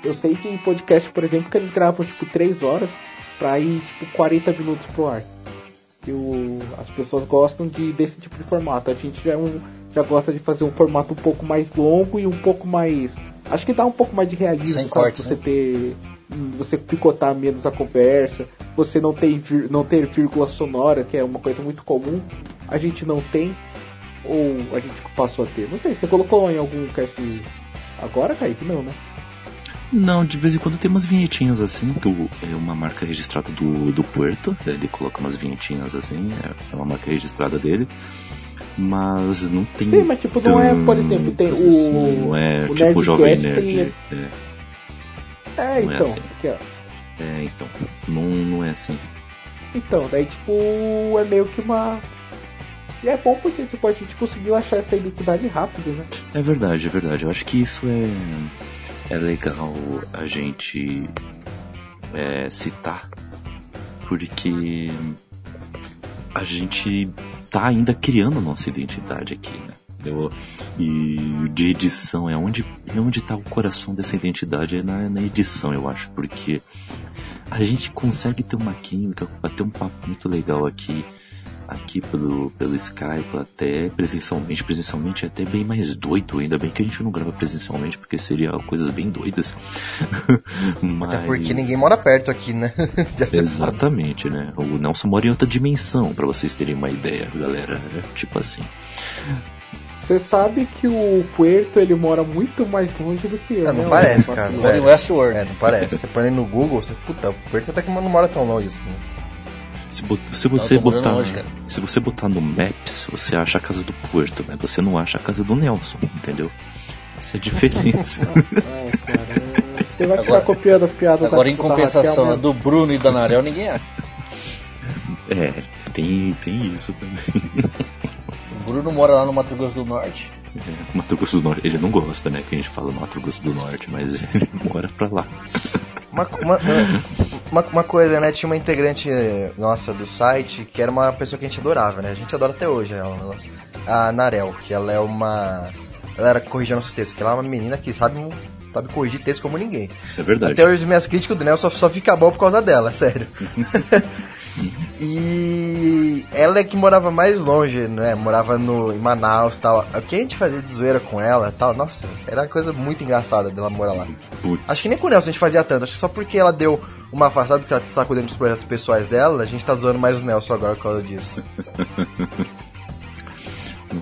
eu sei que em podcast, por exemplo, que eles gravam, tipo, três horas pra ir, tipo, 40 minutos pro ar. Que o, as pessoas gostam de, desse tipo de formato. A gente já, é um, já gosta de fazer um formato um pouco mais longo e um pouco mais. Acho que dá um pouco mais de realismo, Sem sabe? cortes, Você né? ter. Você picotar menos a conversa, você não ter, vir- não ter vírgula sonora, que é uma coisa muito comum. A gente não tem, ou a gente passou a ter. Não sei, você colocou em algum cast agora, Kaique? Não, né? Não, de vez em quando tem umas vinhetinhas assim, que é uma marca registrada do, do Puerto. Ele coloca umas vinhetinhas assim, é- é uma marca registrada dele. Mas não tem. Sim, mas tipo, não é, por exemplo, tem assim, o. não é o tipo Jovem Nerd. tem- É, É, é então. assim. aqui, ó. é, então. Não, não é assim. Então, daí tipo, é meio que uma. E é bom porque tipo, a gente conseguiu achar essa identidade rápido, né? É verdade, é verdade. Eu acho que isso é, é legal a gente é, citar, porque a gente tá ainda criando nossa identidade aqui, né? Eu, e de edição é onde é onde tá o coração dessa identidade é na, na edição, eu acho, porque a gente consegue ter uma química, bater um papo muito legal aqui aqui pelo, pelo Skype, até presencialmente. Presencialmente é até bem mais doido, ainda bem que a gente não grava presencialmente, porque seria coisas bem doidas. Mas... Até porque ninguém mora perto aqui, né? Exatamente, né? O Nelson mora em outra dimensão, pra vocês terem uma ideia, galera. É tipo assim. Você sabe que o Puerto ele mora muito mais longe do que eu, não né? parece, O- cara, Mora em sério. Westworld. É, não parece. Você põe ele no Google, você, puta, o Puerto até que não mora tão longe assim. Se, bo- se você tô morando botar. se você botar no Maps, você acha a casa do Porto, mas você não acha a casa do Nelson, entendeu? Essa é a diferença. Ai, cara, Você vai ficar Agora- copiando as piadas Agora, da em da compensação, Raquel, a do Bruno e da Narel, ninguém acha. é, tem, tem isso também. O Bruno mora lá no Mato Grosso do Norte. É, Mato Grosso do Norte, ele não gosta, né? Que a gente fala Mato Grosso do Norte, mas ele mora pra lá. Uma, uma, uma, uma coisa, né? Tinha uma integrante eh, nossa do site que era uma pessoa que a gente adorava, né? A gente adora até hoje ela, nossa. a Narel, que ela é uma. Ela era corrigindo nossos textos, que ela é uma menina que sabe, sabe corrigir texto como ninguém. Isso é verdade. Até hoje minhas críticas do Nelson só, só fica bom por causa dela, sério. E ela é que morava mais longe, né? Morava no, em Manaus tal. O que a gente fazia de zoeira com ela tal, nossa, era uma coisa muito engraçada dela morar lá. Putz. Acho que nem com o Nelson a gente fazia tanto, acho que só porque ela deu uma afastada, porque ela tá cuidando dos projetos pessoais dela, a gente tá zoando mais o Nelson agora por causa disso.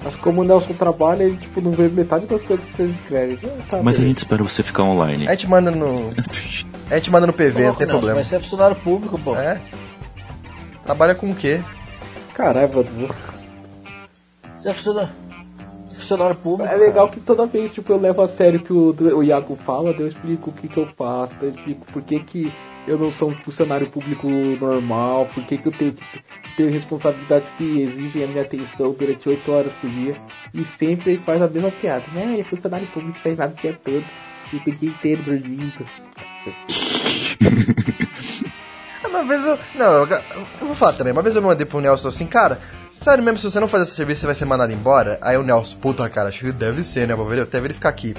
Acho que como o Nelson trabalha, ele tipo, não vê metade das coisas que vocês escrevem. Ah, tá, Mas a beleza. gente espera você ficar online. A gente manda no. A gente manda no PV, não tem problema. Mas você é funcionário público, pô. É? Trabalha com o quê? Caralho, mano. Você é funcionário, funcionário público. É legal que toda vez tipo, eu levo a sério o que o, o Iago fala, eu explico o que, que eu faço, eu explico por que, que eu não sou um funcionário público normal, por que, que eu tenho que ter responsabilidades que exigem a minha atenção durante 8 horas por dia. E sempre ele faz a mesma piada. Né? É funcionário público, faz nada o dia todo. E tem que inteiro dormindo. Uma vez eu. Não, eu, eu vou falar também. Uma vez eu mandei pro Nelson assim, cara, sério mesmo, se você não fazer esse serviço, você vai ser mandado embora? Aí o Nelson, puta cara, acho que deve ser, né? Vou ver- até verificar aqui.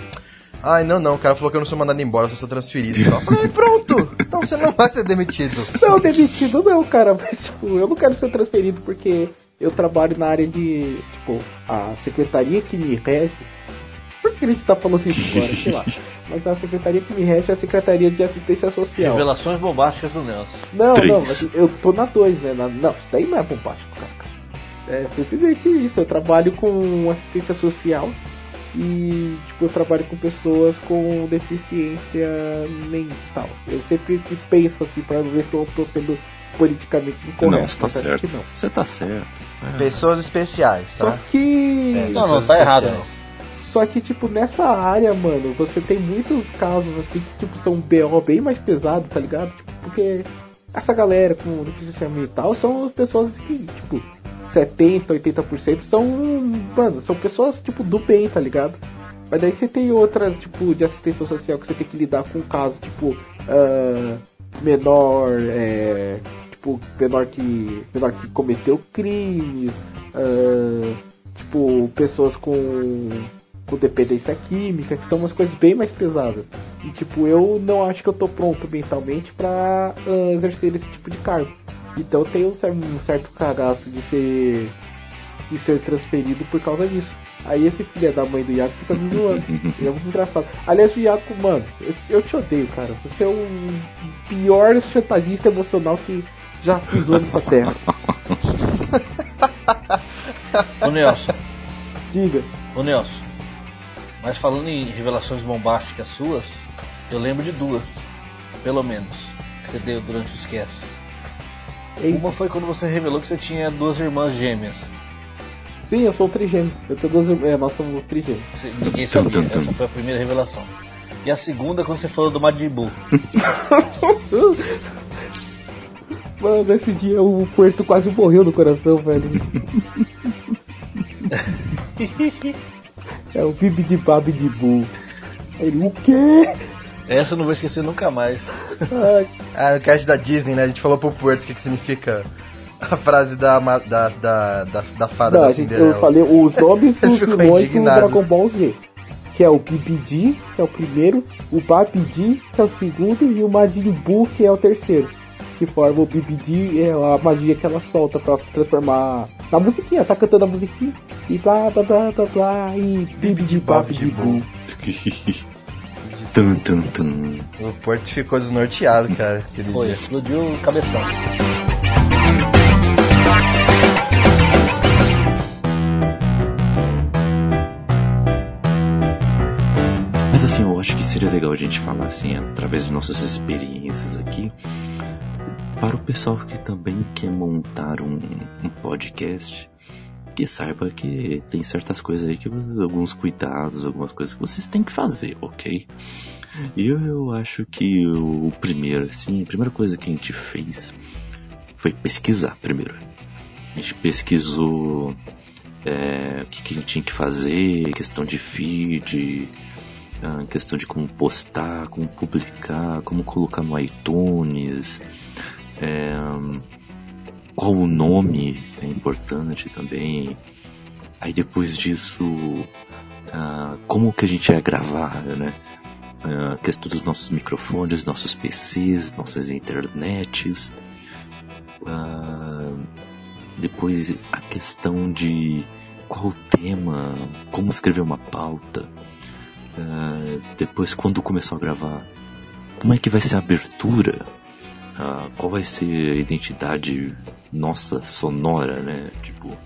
Ai, não, não, o cara falou que eu não sou mandado embora, eu sou transferido. falei, pronto! Então você não vai ser demitido. Não, demitido não, cara, mas tipo, eu não quero ser transferido porque eu trabalho na área de, tipo, a secretaria que me rege. Que a gente tá falando isso agora? Sei lá. Mas a secretaria que me rege é a Secretaria de Assistência Social. Revelações bombásticas do Nelson. Não, Três. não, mas eu tô na 2, né? Na, não, isso daí não é bombástico, cara. É simplesmente isso. Eu trabalho com assistência social e, tipo, eu trabalho com pessoas com deficiência mental. Eu sempre que penso assim pra ver se eu tô sendo politicamente incorreto. não, você tá certo. Você tá certo. É. Pessoas especiais, Só tá? que. É, Não, não, tá errado, especiais. não. Só que, tipo, nessa área, mano, você tem muitos casos assim que, tipo, são BO bem mais pesados, tá ligado? Tipo, porque essa galera com deficiência mental são as pessoas que, tipo, 70, 80% são, mano, são pessoas, tipo, do bem, tá ligado? Mas daí você tem outras, tipo, de assistência social que você tem que lidar com um caso, tipo, ah, menor, é, tipo, menor que, menor que cometeu crimes, ah, tipo, pessoas com, com dependência química, que são umas coisas bem mais pesadas. E, tipo, eu não acho que eu tô pronto mentalmente pra ah, exercer esse tipo de cargo. Então eu tenho um um certo cagaço de ser, de ser transferido por causa disso. Aí esse filho da mãe do Iago fica me zoando. Ele é muito engraçado. Aliás, o Iago, mano, eu, eu te odeio, cara. Você é o pior chantagista emocional que já pisou nessa terra. Ô Nelson, Diga. ô Nelson. Mas falando em revelações bombásticas suas, eu lembro de duas, pelo menos, que você deu durante os casts. Ei, Uma foi quando você revelou que você tinha duas irmãs gêmeas. Sim, eu sou um trigêmeo. Eu tenho duas irmãs. É, nós somos trigêmeos. Você- Ninguém Tum, sabia, tum, tum. essa foi a primeira revelação. E a segunda quando você falou do Majin Buu. Mano, nesse dia o Puerto quase morreu no coração, velho. é o Bibi de Babi de Bu. Ele, o quê? Essa eu não vou esquecer nunca mais. Ai, Ah, no cast da Disney, né? A gente falou pro Puerto o que, que significa a frase da, da, da, da, da fada não, da a gente, Cinderela. eu falei os nomes dos vilões do. Dragon Ball Z. Que é o Bibidi, que é o primeiro, o Babidi, que é o segundo, e o Majin Buu, que é o terceiro. Que forma o Bibidi, é a magia que ela solta pra transformar na musiquinha, tá cantando a musiquinha. E blá blá blá blá blá, e Bibidi Babidi Buu. tum, tum, tum. O Puerto ficou desnorteado, cara, aquele Foi, dia. explodiu o cabeção. Mas assim, eu acho que seria legal a gente falar assim, através de nossas experiências aqui, para o pessoal que também quer montar um, um podcast, que saiba que tem certas coisas aí que alguns cuidados, algumas coisas que vocês têm que fazer, ok? E eu, eu acho que o primeiro, assim, a primeira coisa que a gente fez foi pesquisar primeiro. A gente pesquisou é, o que, que a gente tinha que fazer, questão de feed, a questão de como postar, como publicar, como colocar no iTunes, é, qual o nome é importante também. Aí depois disso, ah, como que a gente ia gravar, né? A questão dos nossos microfones, nossos PCs, nossas internets. Ah, depois a questão de qual o tema, como escrever uma pauta. Depois quando começou a gravar, como é que vai ser a abertura? Ah, qual vai ser a identidade nossa sonora, né? Tipo,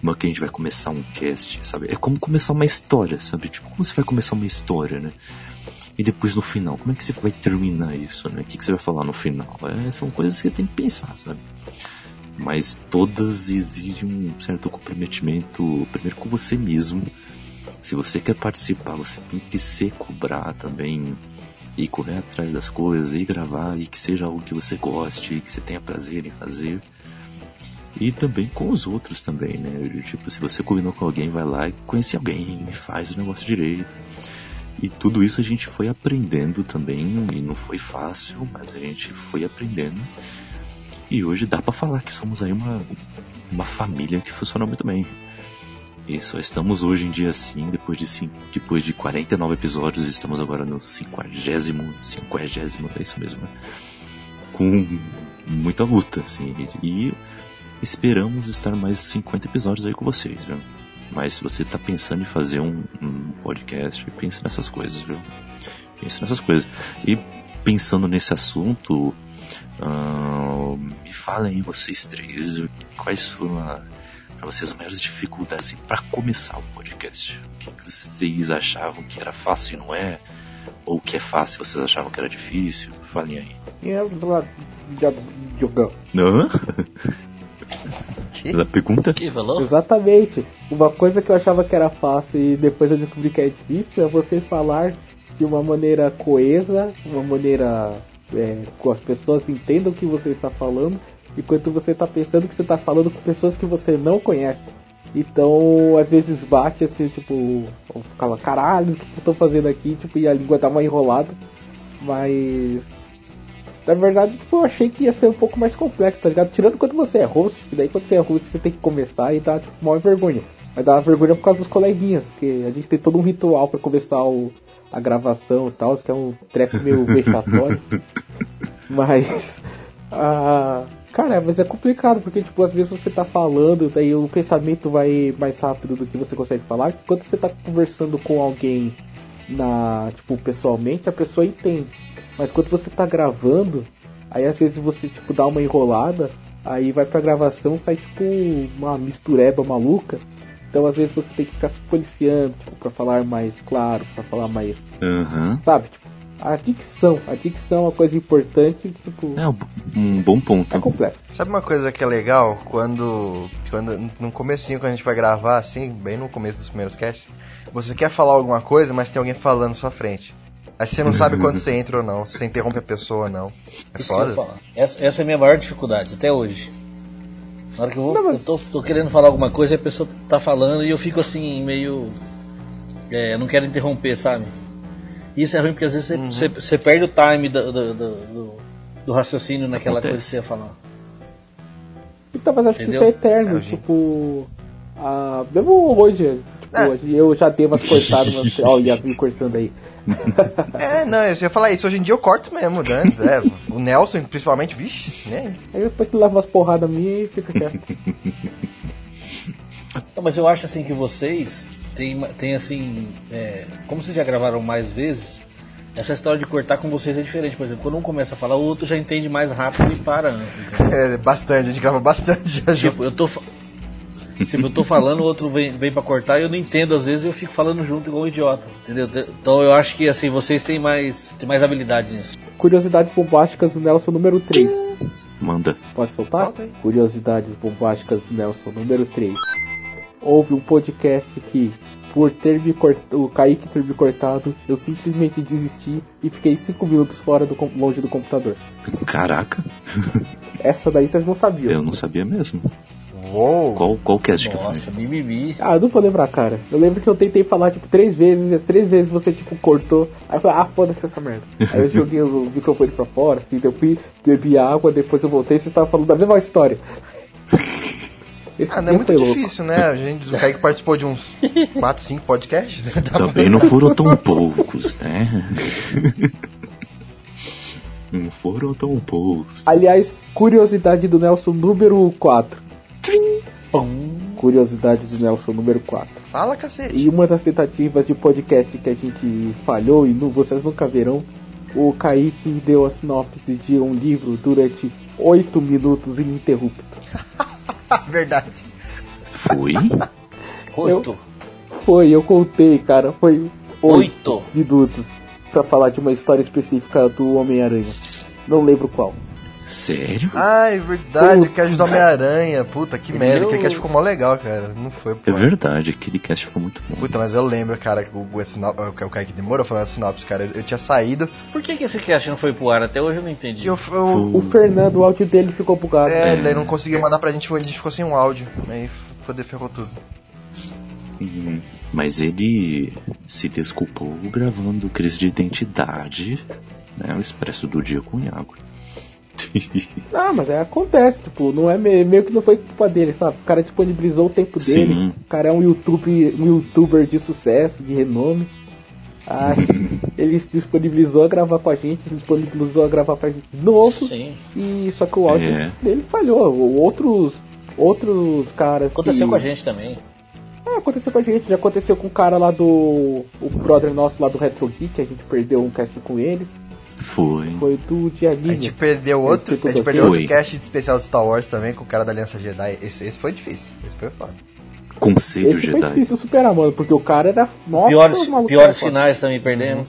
como é que a gente vai começar um cast, sabe? É como começar uma história, sabe? Tipo, como você vai começar uma história, né? E depois no final, como é que você vai terminar isso, né? O que, que você vai falar no final? É, são coisas que você tem que pensar, sabe? Mas todas exigem um certo comprometimento, primeiro com você mesmo. Se você quer participar, você tem que se cobrar também e correr atrás das coisas e gravar e que seja algo que você goste, que você tenha prazer em fazer. E também com os outros também, né? Tipo, se você combinou com alguém, vai lá e conhece alguém faz o negócio direito. E tudo isso a gente foi aprendendo também, e não foi fácil, mas a gente foi aprendendo. E hoje dá para falar que somos aí uma, uma família que funciona muito bem. E só estamos hoje em dia assim, depois de, depois de 49 episódios, estamos agora no 50, 50, é isso mesmo. Né? Com muita luta, assim. E esperamos estar mais 50 episódios aí com vocês, viu? Mas se você tá pensando em fazer um, um podcast, pense nessas coisas, viu? Pense nessas coisas. E pensando nesse assunto, uh, me falem aí vocês três quais foram para vocês as maiores dificuldades para começar o podcast. O que vocês achavam que era fácil e não é? Ou o que é fácil vocês achavam que era difícil? Falem aí. Não? Que? Da pergunta? Que falou? Exatamente. Uma coisa que eu achava que era fácil e depois eu descobri que é difícil é você falar de uma maneira coesa, uma maneira é, que as pessoas entendam o que você está falando, enquanto você está pensando que você está falando com pessoas que você não conhece. Então, às vezes bate assim, tipo, fala, caralho, o que eu estou fazendo aqui? Tipo, e a língua dá uma enrolada. Mas na verdade, tipo, eu achei que ia ser um pouco mais complexo, tá ligado? Tirando quando você é host, que daí quando você é host você tem que começar e dá tipo, maior vergonha. Mas dá vergonha por causa dos coleguinhas, porque a gente tem todo um ritual para começar o, a gravação e tal, que é um treco meio vexatório. mas. Ah, cara, mas é complicado, porque tipo, às vezes você tá falando, daí o pensamento vai mais rápido do que você consegue falar. Quando você tá conversando com alguém na, tipo, pessoalmente, a pessoa entende. Mas quando você tá gravando, aí às vezes você tipo dá uma enrolada, aí vai pra gravação, sai tipo uma mistureba maluca. Então às vezes você tem que ficar se policiando, tipo, pra falar mais claro, pra falar mais. Aham. Sabe? Tipo, a dicção. A dicção é uma coisa importante, tipo. É um, bom ponto. É completo. Sabe uma coisa que é legal? Quando, quando no comecinho, quando a gente vai gravar, assim, bem no começo dos primeiros casts, você quer falar alguma coisa, mas tem alguém falando na sua frente. Aí você não sabe quando você entra ou não, se você interrompe a pessoa ou não. É Isso que eu ia foda. falar. Essa, essa é a minha maior dificuldade, até hoje. Na hora que eu, vou, Não, mas- eu tô, tô querendo falar alguma coisa e a pessoa tá falando e eu fico assim, meio. É, eu não quero interromper, sabe? Isso é ruim porque às vezes você, Uhum. você, você perde o time do, do, do, do- do raciocínio naquela Acontece. coisa que você ia falar. Então, mas acho que Entendeu? isso é eterno, É, tipo. Ah, mesmo hoje, tipo, É. hoje eu já dei umas cortadas, mas, ó, o Yasmin cortando aí. É, não, eu ia falar isso. Hoje em dia eu corto mesmo, né? É, o Nelson, principalmente, vixe, né? Aí depois você leva umas porradas minhas e fica quieto. Então, mas eu acho assim que vocês têm, tem assim. é, como vocês já gravaram mais vezes, essa história de cortar com vocês é diferente. Por exemplo, quando um começa a falar, o outro já entende mais rápido e para antes. entendeu? É, bastante, a gente grava bastante já junto. Tipo, eu tô. fa- Tipo, eu tô falando, o outro vem, vem pra cortar e eu não entendo, às vezes eu fico falando junto igual um idiota, entendeu? Então eu acho que assim, vocês têm mais, têm mais habilidade nisso. Curiosidades bombásticas do Nelson número 3. Manda. Pode soltar? Solta. Curiosidades bombásticas do Nelson número 3. Houve um podcast que, por ter me cortado, o Kaique ter me cortado, eu simplesmente desisti e fiquei 5 minutos fora do longe do computador. Caraca, Essa daí vocês não sabiam. eu não sabia mesmo. Uou! Qual, qual cast que foi? Nossa, mimimi. Ah, eu não vou lembrar, cara. Eu lembro que eu tentei falar, tipo, três vezes, e três vezes você, tipo, cortou. Aí eu falei, ah, foda-se essa merda. Aí eu joguei o microfone pra fora, assim, eu fui, bebi água, depois eu voltei e vocês estavam falando da mesma história. Ah, não é muito foi louco. difícil, né? A gente, o Kaique participou de uns 4, 5 podcasts. Né? Também não foram tão poucos, né? Não foram tão poucos. Aliás, curiosidade do Nelson número 4. Curiosidade do Nelson número 4. Fala, cacete. E uma das tentativas de podcast que a gente falhou e nu- vocês nunca verão, o Kaique deu a sinopse de um livro durante 8 minutos ininterrupto. Verdade. Foi? Oito. Foi, eu contei, cara, foi 8 Oito. minutos pra falar de uma história específica do Homem-Aranha. Não lembro qual. Sério? Ai, verdade, Putz. que ajudou Homem-Aranha. Puta, que merda. Entendeu? Aquele cast ficou mó legal, cara. Não foi, pô. É verdade, aquele cast ficou muito bom. Puta, mas eu lembro, cara, que o, o, o Kaique demorou falando a sinopse, cara. Eu, eu tinha saído. Por que, que esse cast não foi pro ar? Até hoje eu não entendi. Que eu, eu, O Fernando, o áudio dele ficou bugado. é, ele não conseguiu mandar pra gente, a gente ficou sem um áudio. Aí foder ferrou tudo. Hum, Mas ele se desculpou gravando crise de identidade, né? O Expresso do Dia com o Iago. Ah, mas é, acontece, tipo, não é me- meio que não foi culpa dele, sabe? O cara disponibilizou o tempo Sim. dele. O cara é um youtuber, um youtuber de sucesso, de renome. Ah, ele disponibilizou a gravar com a gente, disponibilizou a gravar pra gente de novo. Sim. E só que o áudio É. dele falhou. Outros outros caras Aconteceu que- com a gente também. É, aconteceu com a gente, já aconteceu com o cara lá do o brother nosso lá do Retro Geek, a gente perdeu um cast com ele. Foi. Foi do de A gente perdeu outro, a gente perdeu Foi. outro cast de especial de Star Wars também com o cara da Aliança Jedi. Esse, esse foi difícil, esse foi foda. Conselho Esse foi Jedi. difícil superar, mano, porque o cara era. Nossa, piores piores foda. finais também perdemos.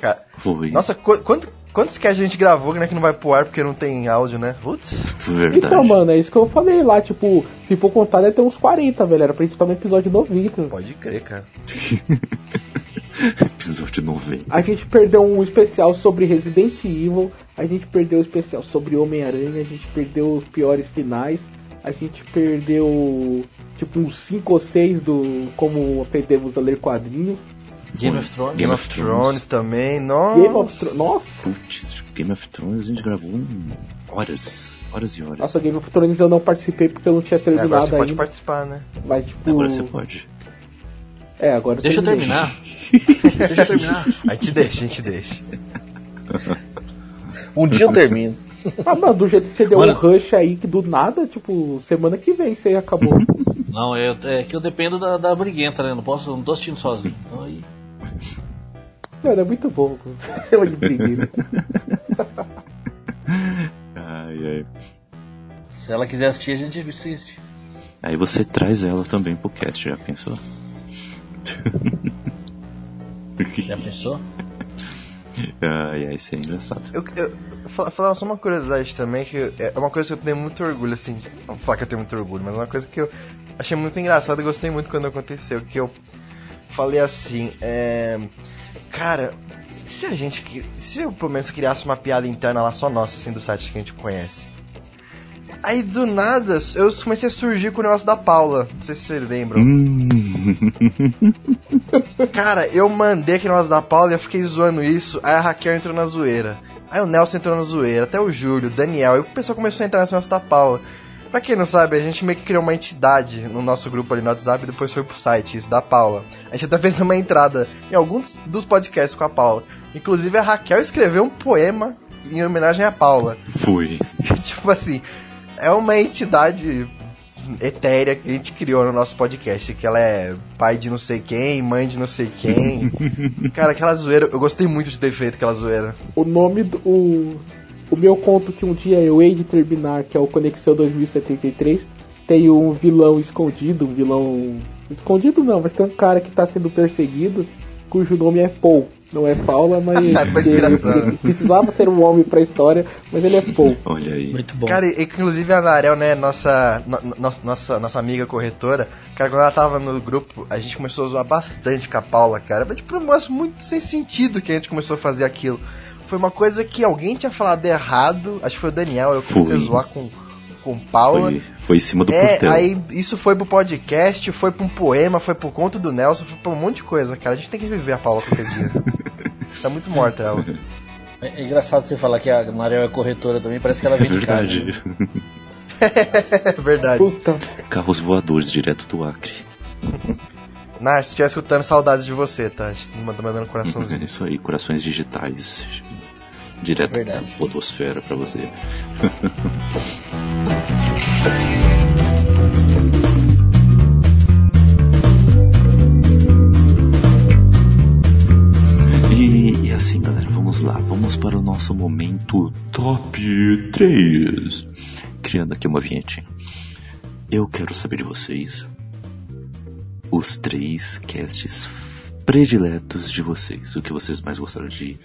Cara, Foi. nossa, qu quanto, quantos casts a gente gravou né, que não vai pro ar porque não tem áudio, né? Putz. Verdade. Então, mano, é isso que eu falei lá, tipo, se for contar, deve ter uns 40, velho. Era pra gente estar no episódio 90. Pode crer, cara. Episódio 90. A gente perdeu um especial sobre Resident Evil, a gente perdeu o especial sobre Homem-Aranha, a gente perdeu os piores finais, a gente perdeu tipo uns 5 ou 6 do como aprendemos a ler quadrinhos. Game of Thrones. Game of Thrones. também, nossa. Game of Thrones. Nossa, Putz, Game of Thrones a gente gravou em horas. Horas e horas. nossa, Game of Thrones eu não participei porque eu não tinha É, agora terminado você pode ainda. participar, né? Mas tipo. Agora você pode. É, agora Deixa eu terminar. Deixa eu terminar. A gente deixa, a gente deixa. Um dia eu termino. Ah, mano, do jeito que você deu Mano. um rush aí, que do nada, tipo, semana que vem você acabou. Não, é, é que eu dependo da, da briguenta, né? Não posso, não tô assistindo sozinho. Então aí. Mano, é muito bom. Eu entendi. Ai, ai. Se ela quiser assistir, a gente assiste. Aí você traz ela também pro cast, já pensou? Já pensou? ai, ai, isso é engraçado. Eu, eu fa- falar só uma curiosidade também, que é uma coisa que eu tenho muito orgulho, assim. Não vou falar que eu tenho muito orgulho, mas é uma coisa que eu achei muito engraçada e gostei muito quando aconteceu. Que eu falei assim, é. Cara, se a gente. Se eu pelo menos criasse uma piada interna lá só nossa, assim, do site que a gente conhece. Aí do nada eu comecei a surgir com o negócio da Paula. Não sei se vocês lembram. Hum. Cara, eu mandei aquele negócio da Paula e eu fiquei zoando isso. Aí a Raquel entrou na zoeira. Aí o Nelson entrou na zoeira. Até o Júlio, o Daniel. E o pessoal começou a entrar nesse negócio da Paula. Pra quem não sabe, a gente meio que criou uma entidade no nosso grupo ali no WhatsApp e depois foi pro site, isso da Paula. A gente até fez uma entrada em alguns dos podcasts com a Paula. Inclusive a Raquel escreveu um poema em homenagem à Paula. Foi. tipo assim, é uma entidade etérea que a gente criou no nosso podcast, que ela é pai de não sei quem, mãe de não sei quem. Cara, aquela zoeira, eu gostei muito de ter feito aquela zoeira. O nome do. O, o meu conto que um dia eu hei de terminar, que é o Conexão 2073, tem um vilão escondido, um vilão. Escondido não, mas tem um cara que tá sendo perseguido, cujo nome é Paul. Não é Paula, mas. Cara, foi ele- precisava ser um homem pra história, mas ele é Paul. Olha aí. Muito bom. Cara, e- inclusive a Narel, né, nossa, no- no- nossa, nossa amiga corretora, cara, quando ela tava no grupo, a gente começou a zoar bastante com a Paula, cara. Mas, tipo, um negócio muito sem sentido que a gente começou a fazer aquilo. Foi uma coisa que alguém tinha falado errado, acho que foi o Daniel, eu comecei a zoar com, com Paula. Foi, foi em cima do É, portão. aí isso foi pro podcast, foi pra um poema, foi pro conto do Nelson, foi pra um monte de coisa, cara. A gente tem que reviver a Paula qualquer dia. tá muito morta ela. É, é engraçado você falar que a Mariel é corretora também, parece que ela É vem de casa. né? verdade. É verdade. Puta. Carros voadores direto do Acre. Nar, se estiver escutando, saudades de você, tá? A gente manda mandando É coraçãozinho. isso aí, corações digitais. Direto Verdade. da podosfera pra você. E, e assim, galera, vamos lá. Vamos para o nosso momento top 3. Criando aqui uma vinhetinha. Eu quero saber de vocês os três casts prediletos de vocês. O que vocês mais gostaram de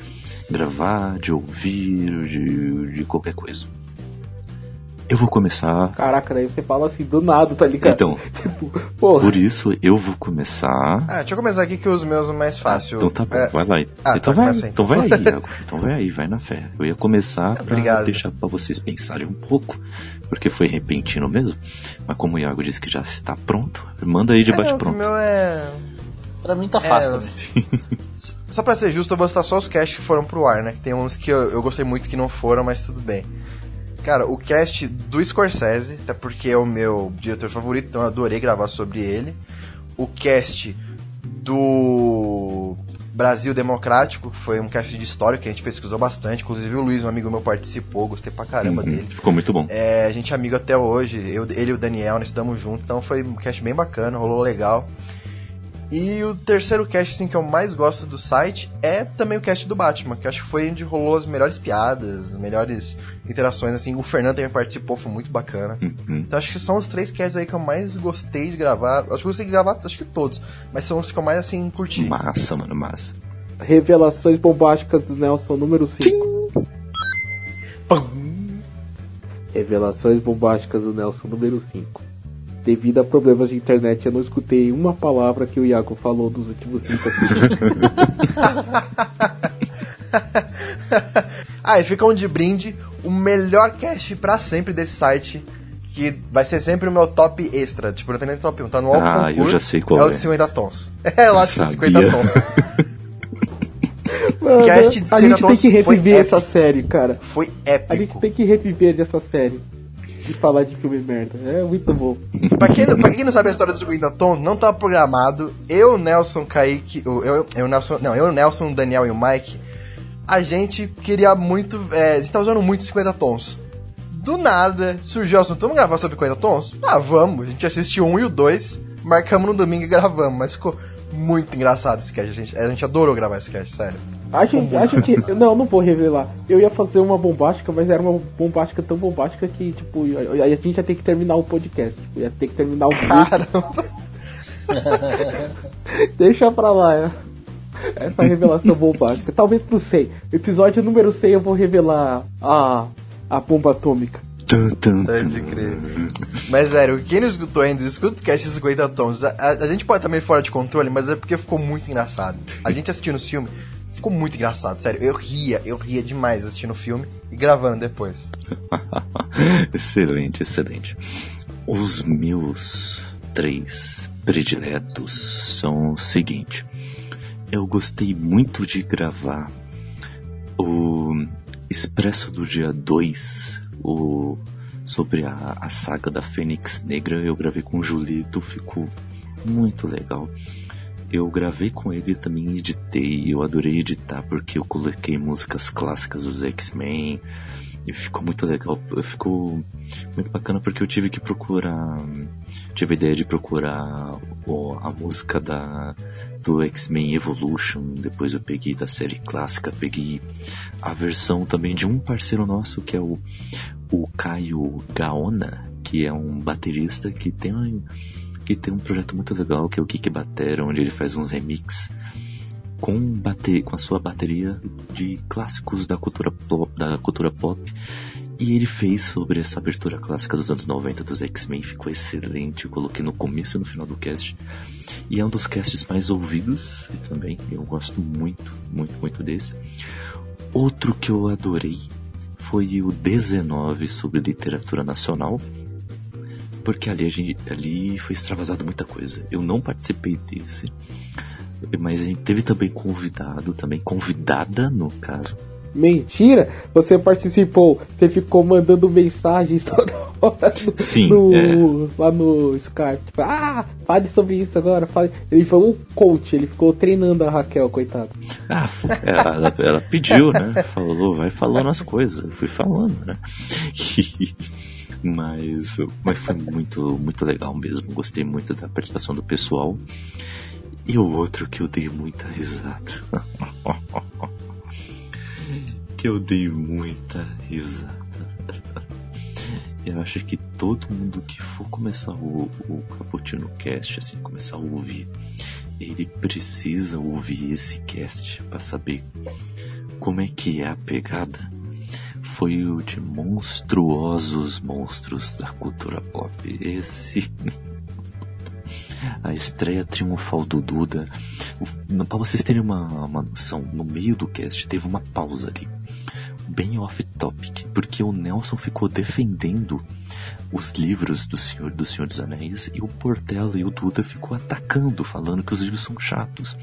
gravar, de ouvir, de, de qualquer coisa. Eu vou começar. Caraca, daí você fala assim do nada, tá ligado? Então, Tipo, porra. por isso eu vou começar. Ah, deixa eu começar aqui que os meus é mais fácil. Então tá bom, É, vai lá. Ah, então, tá, vai, então então. vai aí, Iago. Então vai aí, vai na fé. Eu ia começar pra Obrigado. deixar pra vocês pensarem um pouco, porque foi repentino mesmo. Mas como o Iago disse que já está pronto, manda aí de é, bate não, o pronto. meu é. Pra mim tá fácil. É, né? Só pra ser justo, eu vou citar só os casts que foram pro ar, né? Que tem uns que eu, eu gostei muito que não foram, mas tudo bem. Cara, o cast do Scorsese, até porque é o meu diretor favorito, então eu adorei gravar sobre ele. O cast do Brasil Democrático, que foi um cast de história que a gente pesquisou bastante. Inclusive o Luiz, um amigo meu, participou, gostei pra caramba Uhum, dele. Ficou muito bom. É, a gente é amigo até hoje, eu, ele e o Daniel, nós estamos juntos, então foi um cast bem bacana, rolou legal. E o terceiro cast assim, que eu mais gosto do site é também o cast do Batman, que acho que foi onde rolou as melhores piadas, as melhores interações, assim, o Fernando também participou, foi muito bacana. Uhum. Então acho que são os três casts aí que eu mais gostei de gravar. Acho que eu gostei de gravar, acho que todos, mas são os que eu mais assim curti. Massa, mano, massa. Revelações bombásticas do Nelson, número 5. Revelações bombásticas do Nelson, número 5. Devido a problemas de internet, eu não escutei uma palavra que o Iago falou dos últimos 5 ah, e fica um de brinde, o melhor cast pra sempre desse site, que vai ser sempre o meu top extra. Tipo, não tem nem top 1, tá no alto Ah, eu concurso, já sei qual é. o é. de 50 tons. É, lá de Sabia. 50 tons. Mano, Cast de a gente tem 50 que reviver essa épico. série, cara. Foi A gente épico. tem que reviver dessa série. E falar de filme merda. É muito bom. Pra quem, pra quem não sabe a história 50 tons, não tá programado. Eu, Nelson, Kaique. o- Eu, eu, Nelson. Não, eu, Nelson, Daniel e o Mike. A gente queria muito. É, a gente tá usando muito 50 tons. Do nada, surgiu o assunto. Vamos gravar sobre 50 tons? Ah, vamos. A gente assistiu um e o dois. Marcamos no domingo e gravamos. Mas ficou muito engraçado esse cast. A gente, a gente adorou gravar esse cast, sério. A gente, a gente. Não, não vou revelar. Eu ia fazer uma bombástica, mas era uma bombástica tão bombástica que, tipo, a a gente ia ter que terminar o podcast. Tipo, ia ter que terminar o Caramba. Deixa pra lá, é. Essa revelação bombástica. Talvez pro 100. Episódio número 100 eu vou revelar a, a bomba atômica. Tum, tum, Pode crer. Mas sério, quem não escutou ainda, escuta o cast 50 tons. A, a- a gente pode estar meio fora de controle, mas é porque ficou muito engraçado. A gente assistindo o filme, ficou muito engraçado, sério. Eu ria, eu ria demais assistindo o filme e gravando depois. excelente, excelente. Os meus três prediletos são o seguinte. Eu gostei muito de gravar o Expresso do Dia 2, o, sobre a, a saga da Fênix Negra. Eu gravei com o Julito, ficou muito legal. Eu gravei com ele e também editei. Eu adorei editar porque eu coloquei músicas clássicas dos X-Men. E ficou muito legal. Ficou muito bacana porque eu tive que procurar. Tive a ideia de procurar a música da do X-Men Evolution. Depois eu peguei da série clássica. Peguei a versão também de um parceiro nosso que é o, o Caio Gaona, que é um baterista que tem que tem um projeto muito legal que é o Geek Batera, onde ele faz uns remix com, com a sua bateria de clássicos da cultura pop, da cultura pop. E ele fez sobre essa abertura clássica dos anos 90 dos X-Men, ficou excelente. Eu coloquei no começo e no final do cast. E é um dos casts mais ouvidos também. Eu gosto muito, muito, muito desse. Outro que eu adorei foi o 19 sobre literatura nacional. Porque ali, a gente, ali foi extravasado muita coisa. Eu não participei desse. Mas a gente teve também convidado, também convidada no caso, Mentira! Você participou, você ficou mandando mensagens toda hora no, Sim, no- é. lá no Skype. Tipo, ah, fale sobre isso agora. Fale. Ele foi um coach, ele ficou treinando a Raquel, coitado. Ah, ela, ela pediu, né? Falou, vai falando as coisas. Eu fui falando, né? mas, mas foi muito, muito legal mesmo. Gostei muito da participação do pessoal. E o outro que eu dei muita risada. que eu dei muita risada. Eu acho que todo mundo que for começar o, o Caputino Cast, assim, começar a ouvir, ele precisa ouvir esse cast para saber como é que é a pegada. Foi o de monstruosos monstros da cultura pop. Esse. a estreia triunfal do Duda. Pra vocês terem uma, uma noção, no meio do cast teve uma pausa ali. Bem off-topic, porque o Nelson ficou defendendo os livros do Senhor do Senhor dos Anéis e o Portela e o Duda ficou atacando, falando que os livros são chatos.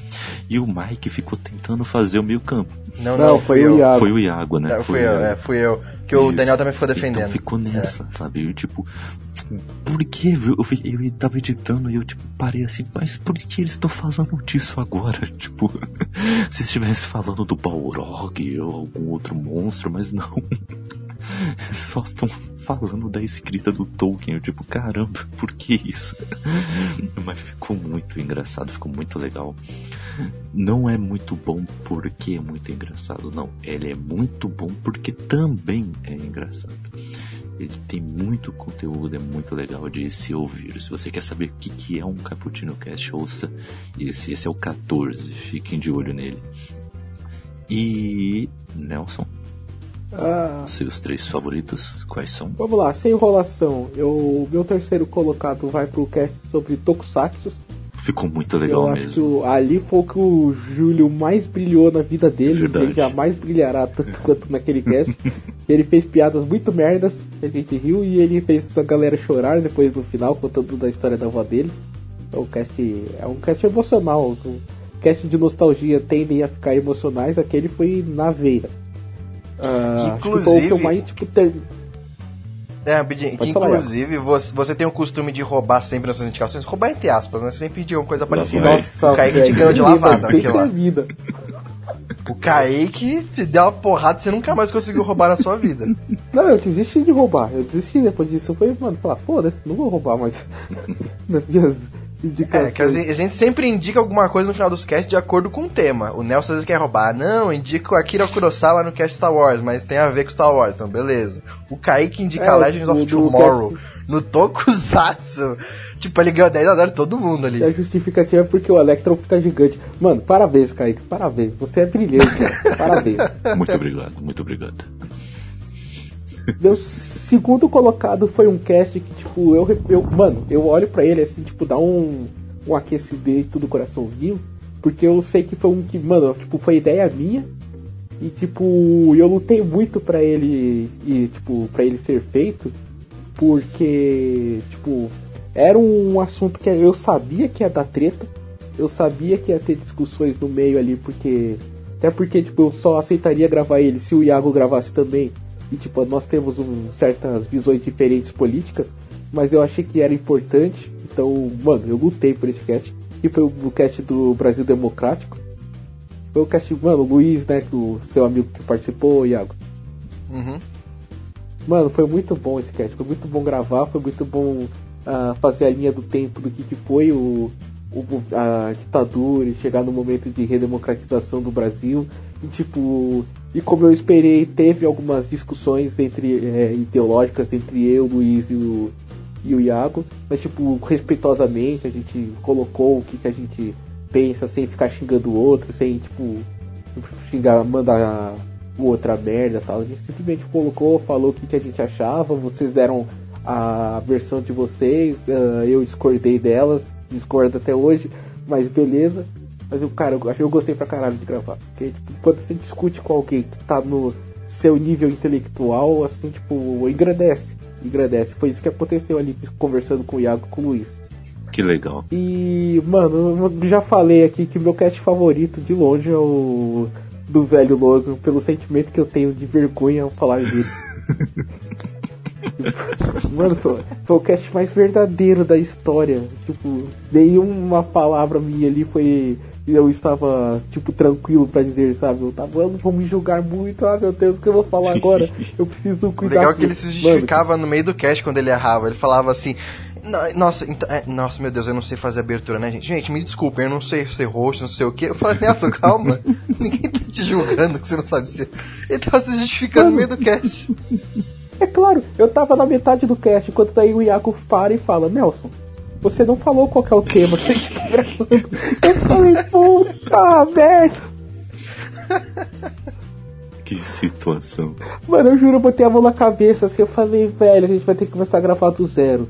E o Mike ficou tentando fazer o meio campo. Não, Não, não, foi fui o eu. Iago. Foi o Iago, né? Não, Foi fui eu, o- é, fui eu. Que o Isso. Daniel também ficou Então defendendo. ficou nessa, sabe? Eu, tipo, por que? Eu, fi- eu tava editando e eu, tipo, parei assim, mas por que eles estão falando disso agora? Tipo, se estivesse falando do Balrog ou algum outro monstro, mas não. Só estão falando da escrita do Tolkien. Eu, tipo, caramba, por que isso? Mas ficou muito engraçado, ficou muito legal. Não é muito bom porque é muito engraçado, não. Ele é muito bom porque também é engraçado. Ele tem muito conteúdo, é muito legal de se ouvir. Se você quer saber o que, que é um Cappuccino Cast, ouça esse. Esse é o 14, fiquem de olho nele. E. Nelson, Ah, seus três favoritos, quais são? vamos lá, sem enrolação. Eu, meu terceiro colocado vai pro cast sobre Tokusatsu. Ficou muito legal eu acho mesmo. que ali foi o que o Júlio mais brilhou na vida dele. Verdade. Ele jamais brilhará tanto quanto naquele cast. ele fez piadas muito merdas, a gente riu, e ele fez a galera chorar depois no final, contando da história da avó dele. É um cast, é um cast emocional. Um cast de nostalgia tendem a ficar emocionais, aquele foi na veia. Ah, acho que Inclusive- mais, tipo, ter... É, que Pode falar, inclusive você, você tem o costume de roubar sempre nas suas indicações. Roubar entre aspas, né? Você sempre pediu uma coisa parecida. Nossa, o Kaique te velho, ganhou de lavada aquilo lá. vida. O Kaique te deu uma porrada e você nunca mais conseguiu roubar na sua vida. Não, eu desisti de roubar. Eu desisti depois disso. Eu falei, mano, falar, foda-se, não vou roubar mais. Indicações. É, que a gente sempre indica alguma coisa no final dos casts de acordo com o tema. O Nelson às vezes quer roubar. Não, indica o Akira Kurosawa no cast Star Wars, mas tem a ver com Star Wars, então beleza. O Kaique indica É, o- Legends of Tomorrow cast- no Tokusatsu. Tipo, ele ganhou 10 a 0 todo mundo ali. A justificativa é porque o Electron fica gigante. Mano, parabéns, Kaique, parabéns. Você é brilhante, cara. Parabéns. Muito obrigado, muito obrigado. Meu segundo colocado foi um cast que, tipo, eu, eu mano, eu olho pra ele assim, tipo, dá um, um aquecimento do coraçãozinho, porque eu sei que foi um que, mano, tipo, foi ideia minha. E tipo, eu lutei muito pra ele e tipo, para ele ser feito, porque tipo, era um assunto que eu sabia que ia dar treta, eu sabia que ia ter discussões no meio ali, porque até porque tipo, eu só aceitaria gravar ele se o Iago gravasse também. E tipo, nós temos um, certas visões diferentes políticas, mas eu achei que era importante. Então, mano, eu lutei por esse cast. E foi o cast do Brasil Democrático. Foi o cast, mano, o Luiz, né, que o seu amigo que participou, Iago. Uhum. Mano, foi muito bom esse cast, foi muito bom gravar, foi muito bom ah, fazer a linha do tempo do que, que foi o, o- a ditadura e chegar no momento de redemocratização do Brasil. E tipo, e como eu esperei, teve algumas discussões entre eh, ideológicas entre eu, Luiz e o, e o Iago, mas tipo, respeitosamente a gente colocou o que, que a gente pensa sem ficar xingando o outro, sem tipo xingar, mandar o outra merda tal. A gente simplesmente colocou, falou o que, que a gente achava, vocês deram a versão de vocês, ah, eu discordei delas, discordo até hoje, mas beleza. Mas eu, cara, eu, eu gostei pra caralho de gravar. Porque, tipo, quando você discute com alguém que tá no seu nível intelectual, assim, tipo, engrandece. Engrandece. Foi isso que aconteceu ali conversando com o Iago e com o Luiz. Que legal. E, mano, eu já falei aqui que meu cast favorito de longe é o do velho Logan, pelo sentimento que eu tenho de vergonha ao falar dele. Mano, foi, foi o cast mais verdadeiro da história. Tipo, nenhuma palavra minha ali foi. Eu estava, tipo, tranquilo pra dizer, sabe? Eu tava, "Mano, vão me julgar muito, ah meu Deus, o que eu vou falar agora? Eu preciso O cuidar. legal é que ele se isso." justificava no meio do cast quando ele errava. Ele falava assim. "No- Nossa, então, é, nossa, meu Deus, eu não sei fazer abertura, né, gente? Gente, me desculpem, eu não sei ser host, não sei o quê. Eu falei, Nelson, calma. Ninguém tá te julgando que você não sabe ser. Ele tava se justificando no meio do cast. É claro, eu tava na metade do cast, enquanto daí o Iago para e fala, Nelson, você não falou qual que é o tema que a gente tá gravando. Eu falei, puta merda. Que situação. Mano, eu juro, eu botei a mão na cabeça assim, eu falei, velho, a gente vai ter que começar a gravar do zero.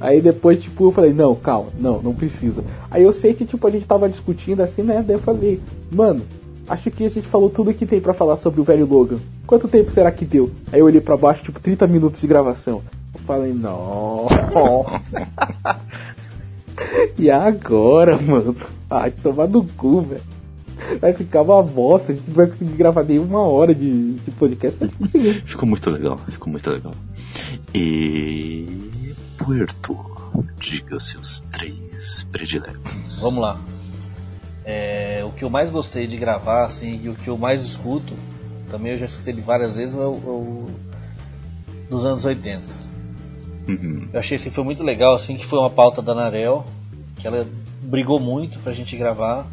Aí depois, tipo, eu falei, não, calma, não, não precisa. Aí eu sei que, tipo, a gente tava discutindo assim, né? Daí eu falei, mano, acho que a gente falou tudo que tem pra falar sobre o velho Logan. Quanto tempo será que deu? Aí eu olhei pra baixo, tipo, 30 minutos de gravação. Eu falei, não. e agora, mano? Ai, tomar no cu, velho. Vai ficar uma bosta, a gente não vai conseguir gravar nem uma hora de, de podcast. Ficou muito legal, ficou muito legal. E. Puerto, diga os seus três prediletos. Vamos lá. É, o que eu mais gostei de gravar, assim, e o que eu mais escuto, também eu já escutei ele várias vezes, é o, é o dos anos 80. Uhum. Eu achei assim, foi muito legal, assim, que foi uma pauta da Narel, que ela brigou muito pra gente gravar.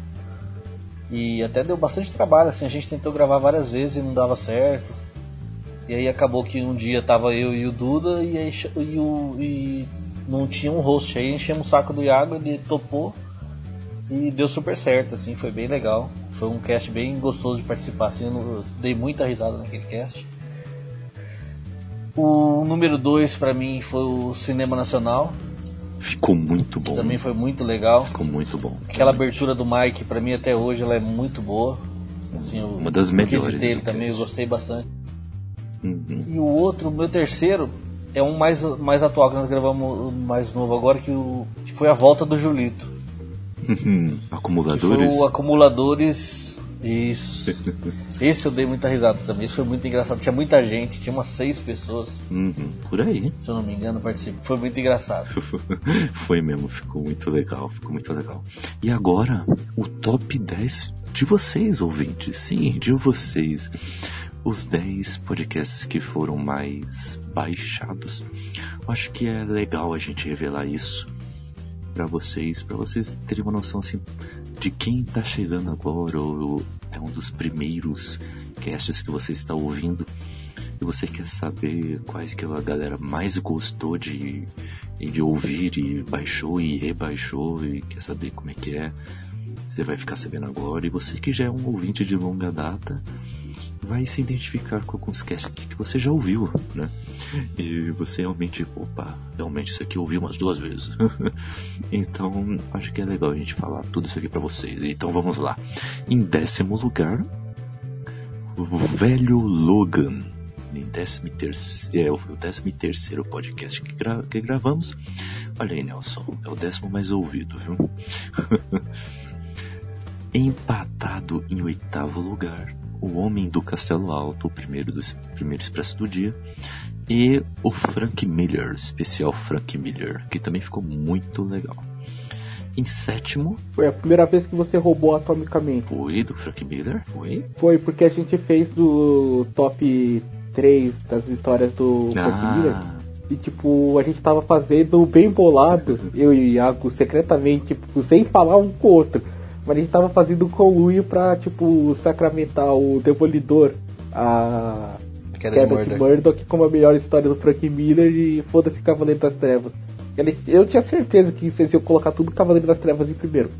E até deu bastante trabalho, assim, a gente tentou gravar várias vezes e não dava certo. E aí acabou que um dia tava eu e o Duda e, aí, e, o, e não tinha um host. Aí enchemos o saco do Iago, ele topou e deu super certo, assim, foi bem legal. Foi um cast bem gostoso de participar, assim, eu não- dei muita risada naquele cast. O número 2 pra mim foi o Cinema Nacional, Ficou muito bom. também foi muito legal. Ficou muito bom. Aquela abertura do Mike, pra mim até hoje, ela é muito boa. Assim, Uma das o melhores dele também eu gostei bastante. Uhum. E o outro, o meu terceiro, é um mais, mais atual que nós gravamos mais novo agora, que, o, que foi a volta do Julito. Uhum. Que foi Acumuladores. o Acumuladores. Isso. Esse eu dei muita risada também. Isso foi muito engraçado. Tinha muita gente, tinha umas seis pessoas, Uhum. Por aí. se eu não me engano, participou. Foi muito engraçado. Foi mesmo, ficou muito legal, ficou muito legal. E agora, o top 10 de vocês, ouvintes. Sim, de vocês. Os 10 podcasts que foram mais baixados. Eu acho que é legal a gente revelar isso pra vocês, pra vocês terem uma noção assim de quem tá chegando agora ou é um dos primeiros casts que você está ouvindo e você quer saber quais que a galera mais gostou de, de ouvir e baixou e rebaixou e quer saber como é que é, você vai ficar sabendo agora. E você que já é um ouvinte de longa data vai se identificar com alguns casts que você já ouviu, né? E você realmente, opa, realmente isso aqui eu ouvi umas duas vezes. então, acho que é legal a gente falar tudo isso aqui pra vocês. Então vamos lá. Em décimo lugar, o velho Logan. Em décimo terceiro, é, o décimo terceiro podcast que, gra- que gravamos. Olha aí, Nelson, é o décimo mais ouvido, viu? Empatado em oitavo lugar, o Homem do Castelo Alto, o primeiro do primeiro expresso do dia, e o Frank Miller, especial Frank Miller, que também ficou muito legal. Em sétimo, Foi a primeira vez que você roubou atomicamente. foi do Frank Miller, foi? Foi porque a gente fez do top 3 das vitórias do Frank Miller. Ah, E tipo, a gente tava fazendo bem bolado, eu e o Iago, secretamente, tipo, sem falar um com o outro. Mas a gente tava fazendo conluio pra, tipo, sacramentar o Demolidor, a Queda de Queda de Murdoch. Como a melhor história do Frank Miller e foda-se Cavaleiro das Trevas. Ele- Eu tinha certeza que vocês iam colocar tudo Cavaleiro das Trevas em primeiro.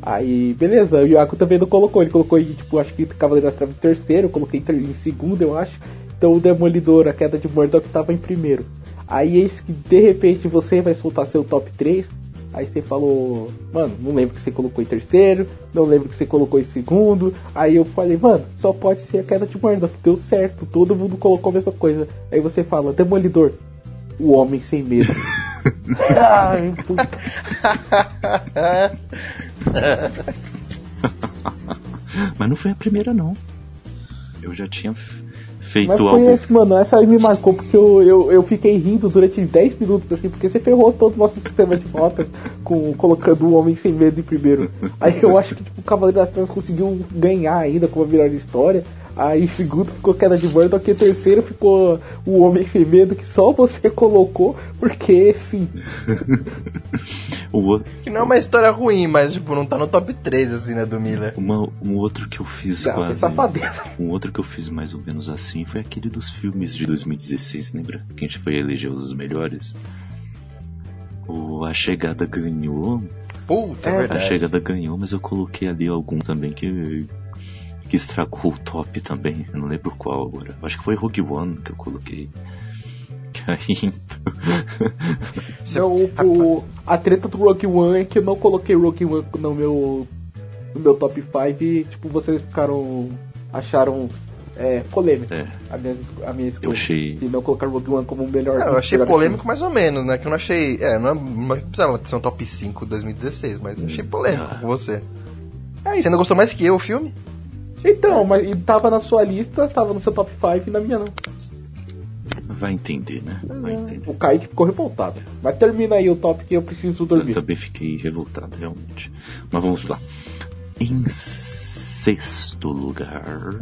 Aí, beleza, o Iago também não colocou, ele colocou em, tipo, acho que Cavaleiro das Trevas em terceiro, eu coloquei em segundo, eu acho. Então o Demolidor, a queda de Murdoch, tava em primeiro. Aí eis que de repente você vai soltar seu top 3. Aí você falou, mano, não lembro que você colocou em terceiro, não lembro que você colocou em segundo. Aí eu falei, mano, só pode ser a queda de Murdoch, deu certo, todo mundo colocou a mesma coisa. Aí você fala, Demolidor, o homem sem medo. Ai, puta. mas não foi a primeira não. eu já tinha feito Mas foi esse, mano, essa aí me marcou porque eu, eu, eu fiquei rindo durante 10 minutos, assim, porque você ferrou todo o nosso sistema de notas com, colocando o Homem Sem Medo em primeiro. Aí eu acho que tipo, o Cavaleiro das Trevas conseguiu ganhar ainda com a melhor história. Aí segundo ficou Queda de Murdoch, e terceiro ficou o Homem Sem Medo, que só você colocou, porque sim. O, Que não é uma história ruim, mas tipo, não tá no top 3 assim, né, do Miller. uma, um outro que eu fiz Não, quase. Um outro que eu fiz mais ou menos assim foi aquele dos filmes de 2016, lembra? Que a gente foi eleger os melhores. O A Chegada ganhou. Puta, é, É, A verdade. Chegada ganhou, mas eu coloquei ali algum também que. Que estragou o top também. Eu não lembro qual agora. Acho que foi Rogue One que eu coloquei. Que aí. Não, o, a treta do Rogue One é que eu não coloquei Rogue One no meu, no meu top 5 e, tipo, vocês ficaram. acharam é, polêmico É, a minha, a minha escolha. eu achei. E não colocar Rogue One como o melhor. Ah, eu achei melhor polêmico mais ou menos, né? Que eu não achei. É, não, é- não precisava ser um top 5 2016, mas eu achei polêmico Ah. com você. É, Você ainda gostou mais que eu o filme? Então, mas e tava na sua lista, tava no seu top 5 e na minha não. Vai entender, né? Vai entender. O Kaique ficou revoltado. Mas termina aí o top que eu preciso Eu dormir. também fiquei revoltado, realmente. Mas vamos lá. Em sexto lugar,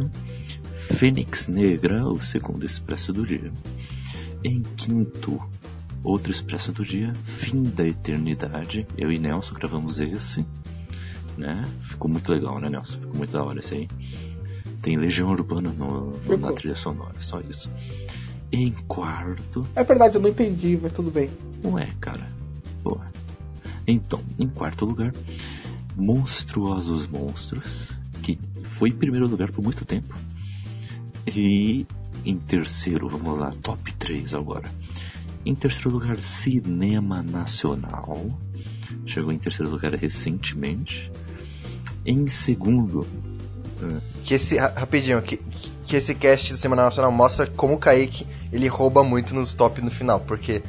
Fênix Negra, o segundo Expresso do Dia. Em quinto, outro Expresso do Dia, Fim da Eternidade. Eu e Nelson gravamos esse. Né? Ficou muito legal, né, Nelson? Ficou muito da hora esse aí. Tem Legião Urbana no, no- na trilha sonora, só isso. Em quarto, É verdade, eu não entendi, mas tudo bem. Ué, cara. Boa. Então, em quarto lugar, Monstruosos Monstros, que foi em primeiro lugar por muito tempo. E em terceiro, vamos lá, top 3 agora. Em terceiro lugar, Cinema Nacional. Chegou em terceiro lugar recentemente. Em segundo, Que esse. ra- Rapidinho, que, que esse cast do Semana Nacional mostra como o Kaique ele rouba muito nos top no final, porque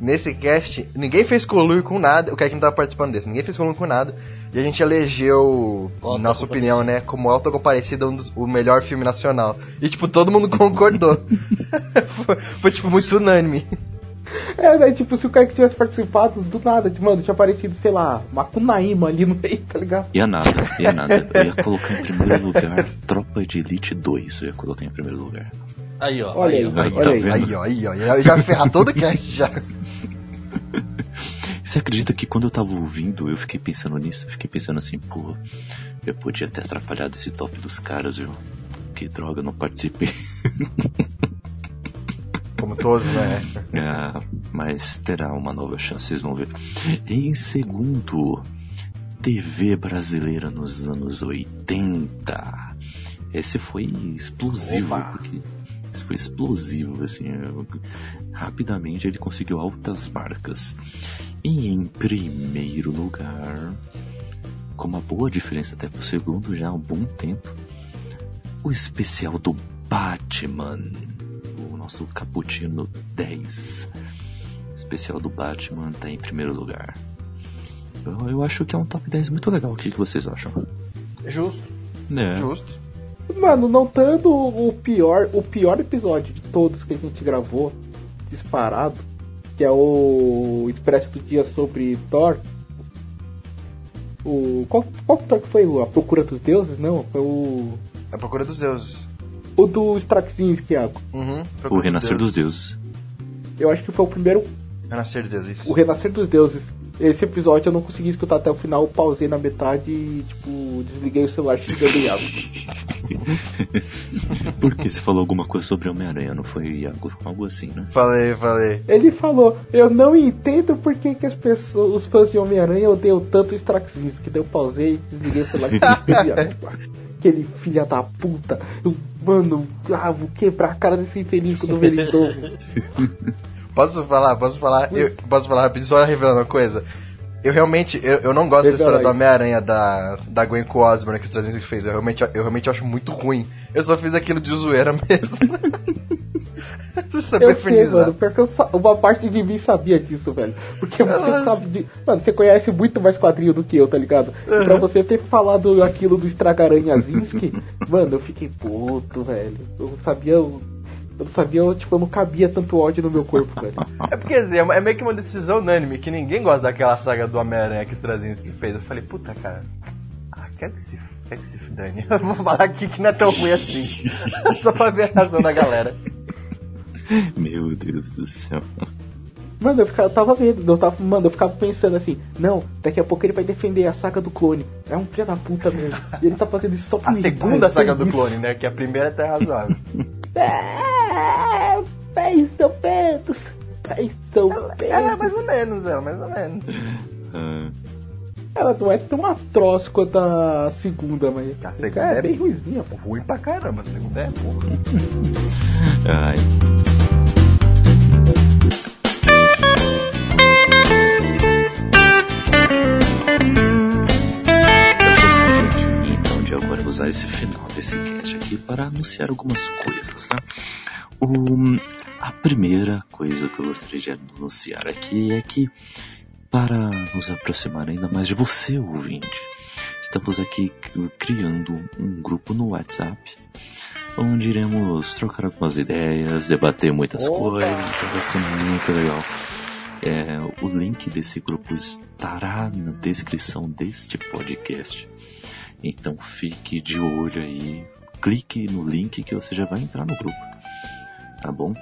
nesse cast ninguém fez colui com nada, o Kaique não tava participando desse, ninguém fez colui com nada, e a gente elegeu, Auto nossa opinião, né, como Auto Comparecida um dos- o melhor filme nacional. E tipo, todo mundo concordou. foi, foi, tipo muito unânime. É, né, tipo, se o Kaique tivesse participado, do nada, de- mano, tinha aparecido, sei lá, Macunaíma ali no meio, tá ligado? ia nada, ia nada. Eu ia colocar em primeiro lugar Tropa de Elite 2. Eu ia colocar em primeiro lugar. Aí, ó. Olha aí, ó. Aí, olha tá aí. Aí, ó, aí, ó, já, já ferrar todo o cast já. Você acredita que quando eu tava ouvindo, eu fiquei pensando nisso? Eu fiquei pensando assim, pô, eu podia ter atrapalhado esse top dos caras, viu? Que droga, não participei. Como todos, né? Ah, mas terá uma nova chance, vocês vão ver. Em segundo, TV brasileira nos anos 80. Esse foi explosivo, Opa. porque esse foi explosivo, assim. rapidamente ele conseguiu altas marcas. E em primeiro lugar, com uma boa diferença até pro segundo, já há um bom tempo, o especial do Batman, nosso Cappuccino 10. O especial do Batman tá em primeiro lugar. Eu, eu acho que é um top 10 muito legal. O que, que vocês acham? Justo. É, Justo. Mano, não tanto o pior, o pior episódio de todos que a gente gravou, disparado, que é o Expresso do Dia sobre Thor. O. Qual, qual Thor que foi? A Procura dos Deuses? Não, foi o. A procura dos deuses. O do Straczynski, Iago. Uhum. o Renascer dos Deuses. Eu acho que foi o primeiro. Renascer dos deuses, isso. O Renascer dos Deuses. Esse episódio eu não consegui escutar até o final, eu pausei na metade e, tipo, desliguei o celular xingando o Iago. Porque você falou alguma coisa sobre Homem-Aranha, não foi, Iago? Algo assim, né? Falei, falei. Ele falou, eu não entendo por que, que as pessoas, os fãs de Homem-Aranha odeiam tanto o Straczynski, que daí eu pausei e desliguei o celular e xinguei o Iago. Aquele filho da puta. Eu, mano, ah, vou quebrar a cara desse infeliz quando ver ele novo. Posso falar? Posso falar? Eu, posso falar rapidinho, só revelando uma coisa? Eu realmente, eu, eu não gosto da Revela história aí. do Homem-Aranha da, da Gwen Osborn que o Straczynski fez. Eu realmente, eu realmente acho muito ruim. Eu só fiz aquilo de zoeira mesmo. Você sabe Eu sei, infernizar. mano. Pior que eu uma parte de mim sabia disso, velho. Porque você Nossa. sabe de... Mano, você conhece muito mais quadrinho do que eu, tá ligado? E pra você ter falado aquilo do Estragaranhazinski, mano, eu fiquei puto, velho. Eu não sabia. Eu não sabia, eu, tipo, eu não cabia tanto ódio no meu corpo, velho. É porque assim, é é meio que uma decisão unânime, que ninguém gosta daquela saga do Homem-Aranha que Straczynski fez. Eu falei, puta cara, ah, quero que se, quero que se dane. Eu vou falar aqui que não é tão ruim assim. Só pra ver a razão da galera. Meu Deus do céu. Mano, eu, ficava, eu tava vendo, eu tava, mano, eu ficava pensando assim, não, daqui a pouco ele vai defender a saga do clone. É um filho da puta mesmo. E ele tá fazendo isso só pra A me segunda irritar, saga eu sei do disso. clone, né? Que a primeira até é razoável. É, pés são pedos, pés são Ela é mais ou menos, ela mais ou menos. Ah, Ela não é tão atroz quanto a segunda, mas A segunda é, é- bem ruimzinha, pô. Ruim pra caramba, a segunda é porra. ai. Usar esse final desse cast aqui para anunciar algumas coisas, né? O, a primeira coisa que eu gostaria de anunciar aqui é que, para nos aproximar ainda mais de você, ouvinte, estamos aqui criando um grupo no WhatsApp onde iremos trocar algumas ideias, debater muitas Opa! coisas, então vai ser muito legal. É, o link desse grupo estará na descrição deste podcast. Então fique de olho aí, clique no link que você já vai entrar no grupo. Tá bom?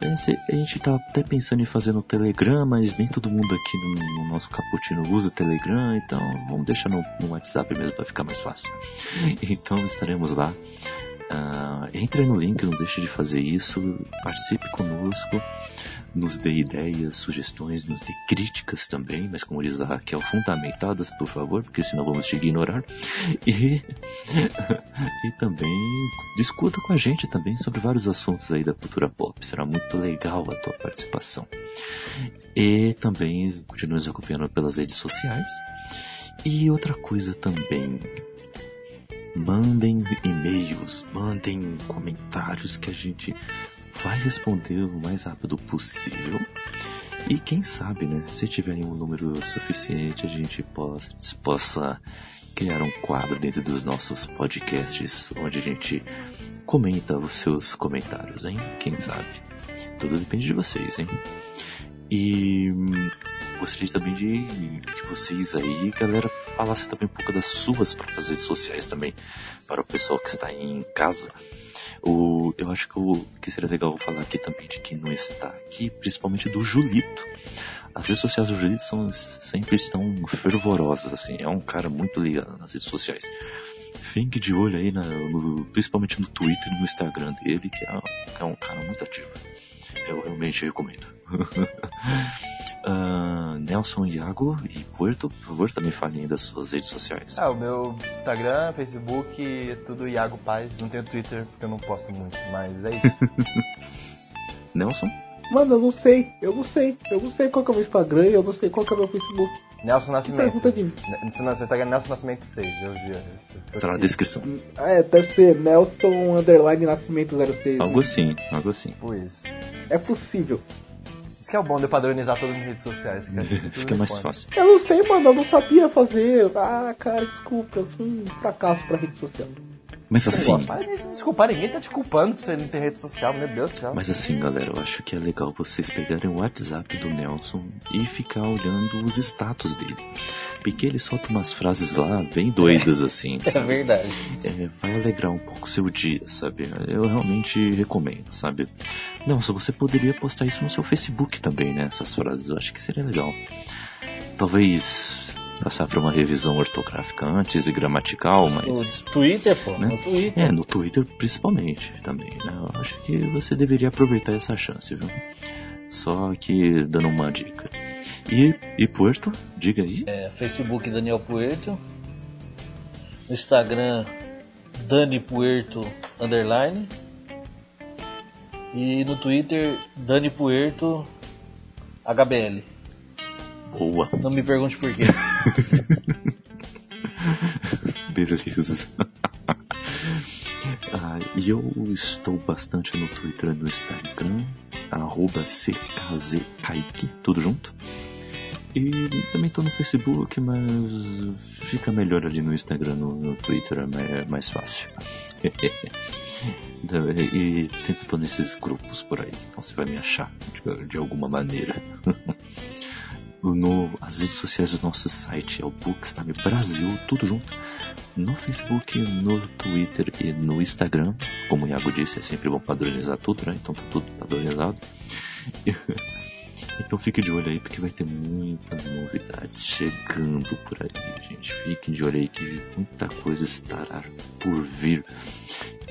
A gente tá até pensando em fazer no Telegram, mas nem todo mundo aqui no, no nosso cappuccino usa Telegram, então vamos deixar no, no WhatsApp mesmo para ficar mais fácil. Então estaremos lá. Ah, entre no link, não deixe de fazer isso, participe conosco, nos dê ideias, sugestões, nos dê críticas também, mas como diz a Raquel, fundamentadas, por favor, porque senão vamos te ignorar. E, e também discuta com a gente também sobre vários assuntos aí da cultura pop. Será muito legal a tua participação. E também continue nos acompanhando pelas redes sociais. E outra coisa também, mandem e-mails, mandem comentários que a gente vai responder o mais rápido possível. E quem sabe, né? Se tiver um número suficiente, a gente possa, possa criar um quadro dentro dos nossos podcasts onde a gente comenta os seus comentários, hein? Quem sabe? Tudo depende de vocês, hein? E hum, gostaria também de que vocês aí, galera, falassem também um pouco das suas próprias redes sociais também, para o pessoal que está aí em casa. O, eu acho que, o, que seria legal falar aqui também de quem não está aqui, principalmente do Julito. As redes sociais do Julito são, sempre estão fervorosas, assim, é um cara muito ligado nas redes sociais. Fique de olho aí, na, no- principalmente no Twitter e no Instagram dele, que é, é um cara muito ativo. Eu realmente recomendo. Ah, Nelson Iago e Puerto, por favor, também falem aí das suas redes sociais. Ah, o meu Instagram, Facebook, é tudo Iago Paz. Não tenho Twitter porque eu não posto muito, mas é isso. Nelson? Mano, eu não sei, eu não sei. Eu não sei qual que é o meu Instagram e eu não sei qual que é o meu Facebook. Nelson Que Nascimento. pergunta de mim. Seu Instagram é Nelson Nascimento 6, eu vi. Tá na descrição. É, deve ser Nelson Underline Nascimento 06. Algo assim, algo assim. Tipo isso. É possível. Isso que é o bom de eu padronizar todas as redes sociais. cara. Tudo Fica mais fácil. Eu não sei, mano, eu não sabia fazer. Ah, cara, desculpa, eu sou um fracasso pra rede social. Mas Pô, assim, para de se desculpar, ninguém tá te culpando por você não ter rede social, meu Deus do céu. mas assim, galera, eu acho que é legal vocês pegarem o WhatsApp do Nelson e ficar olhando os status dele. Porque ele solta umas frases lá bem doidas assim, É sabe? verdade. É, vai alegrar um pouco o seu dia, sabe? Eu realmente recomendo, sabe? Nelson, você poderia postar isso no seu Facebook também, né? Essas frases, eu acho que seria legal. Talvez passar por uma revisão ortográfica antes e gramatical, mas... No Twitter, pô. Né? No Twitter. É, no Twitter principalmente também, né? Eu acho que você deveria aproveitar essa chance, viu? Só que dando uma dica. E, e Puerto, diga aí. É, Facebook Daniel Puerto. No Instagram Dani Puerto Underline. E no Twitter Dani Puerto HBL. Boa. Não me pergunte por quê. Beleza. Ah, eu estou bastante no Twitter e no Instagram, arroba CKZKaique, tudo junto. E também estou no Facebook, mas fica melhor ali no Instagram, no, no Twitter é mais, é mais fácil. e sempre estou nesses grupos por aí, então você vai me achar de, de alguma maneira. No, as redes sociais do nosso site é o Bookstime Brasil, tudo junto. No Facebook, no Twitter e no Instagram. Como o Iago disse, é sempre bom padronizar tudo, né? Então tá tudo padronizado. Então fique de olho aí porque vai ter muitas novidades chegando por aí, gente. Fiquem de olho aí que muita coisa estará por vir.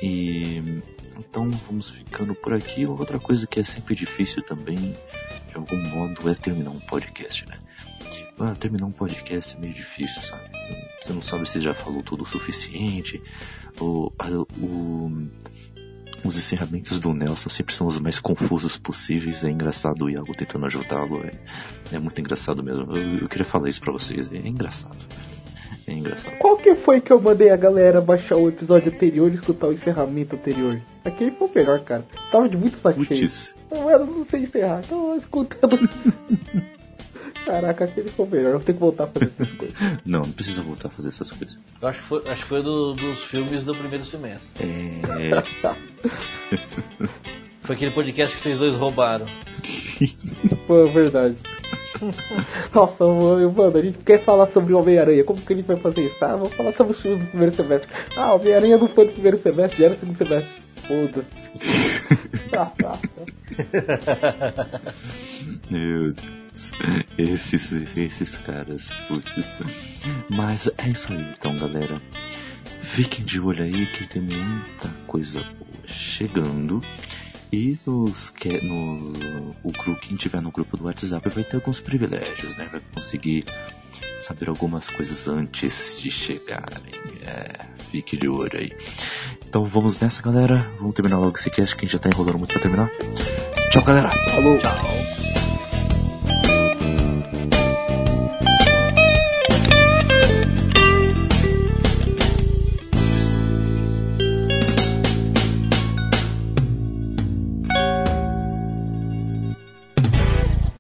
E então vamos ficando por aqui. Outra coisa que é sempre difícil também, de algum modo, é terminar um podcast, né? Ah, terminar um podcast é meio difícil, sabe? Você não sabe se já falou tudo o suficiente. O, o, os encerramentos do Nelson sempre são os mais confusos possíveis. É engraçado o Iago tentando ajudá-lo. É, é, muito engraçado mesmo. Eu, eu, queria falar isso pra vocês. É engraçado. É engraçado. Qual que foi que eu mandei a galera baixar o episódio anterior e escutar o encerramento anterior? Aquele foi o melhor, cara. Tava de muito saco cheio. Eu não sei encerrar, tô escutando. Caraca, aquele foi o melhor. Eu tenho que voltar a fazer essas coisas. Não, não precisa voltar a fazer essas coisas. Eu acho que foi, acho que foi do, dos filmes do primeiro semestre. É. foi aquele podcast que vocês dois roubaram. Foi verdade. Nossa, mano, a gente quer falar sobre o Homem-Aranha. Como que a gente vai fazer isso? Ah, vamos falar sobre os filmes do primeiro semestre. Ah, Homem-Aranha não foi do primeiro semestre, já era do segundo semestre. Foda. Meu Deus. Esses, esses caras. Putz. Mas é isso aí, então, galera. Fiquem de olho aí que tem muita coisa boa chegando. E nos, que, no, o grupo, quem tiver no grupo do WhatsApp vai ter alguns privilégios, né? Vai conseguir saber algumas coisas antes de chegarem. É, fique de olho aí. Então vamos nessa, galera. Vamos terminar logo esse cast que a gente já tá enrolando muito pra terminar. Tchau, galera. Falou. Tchau.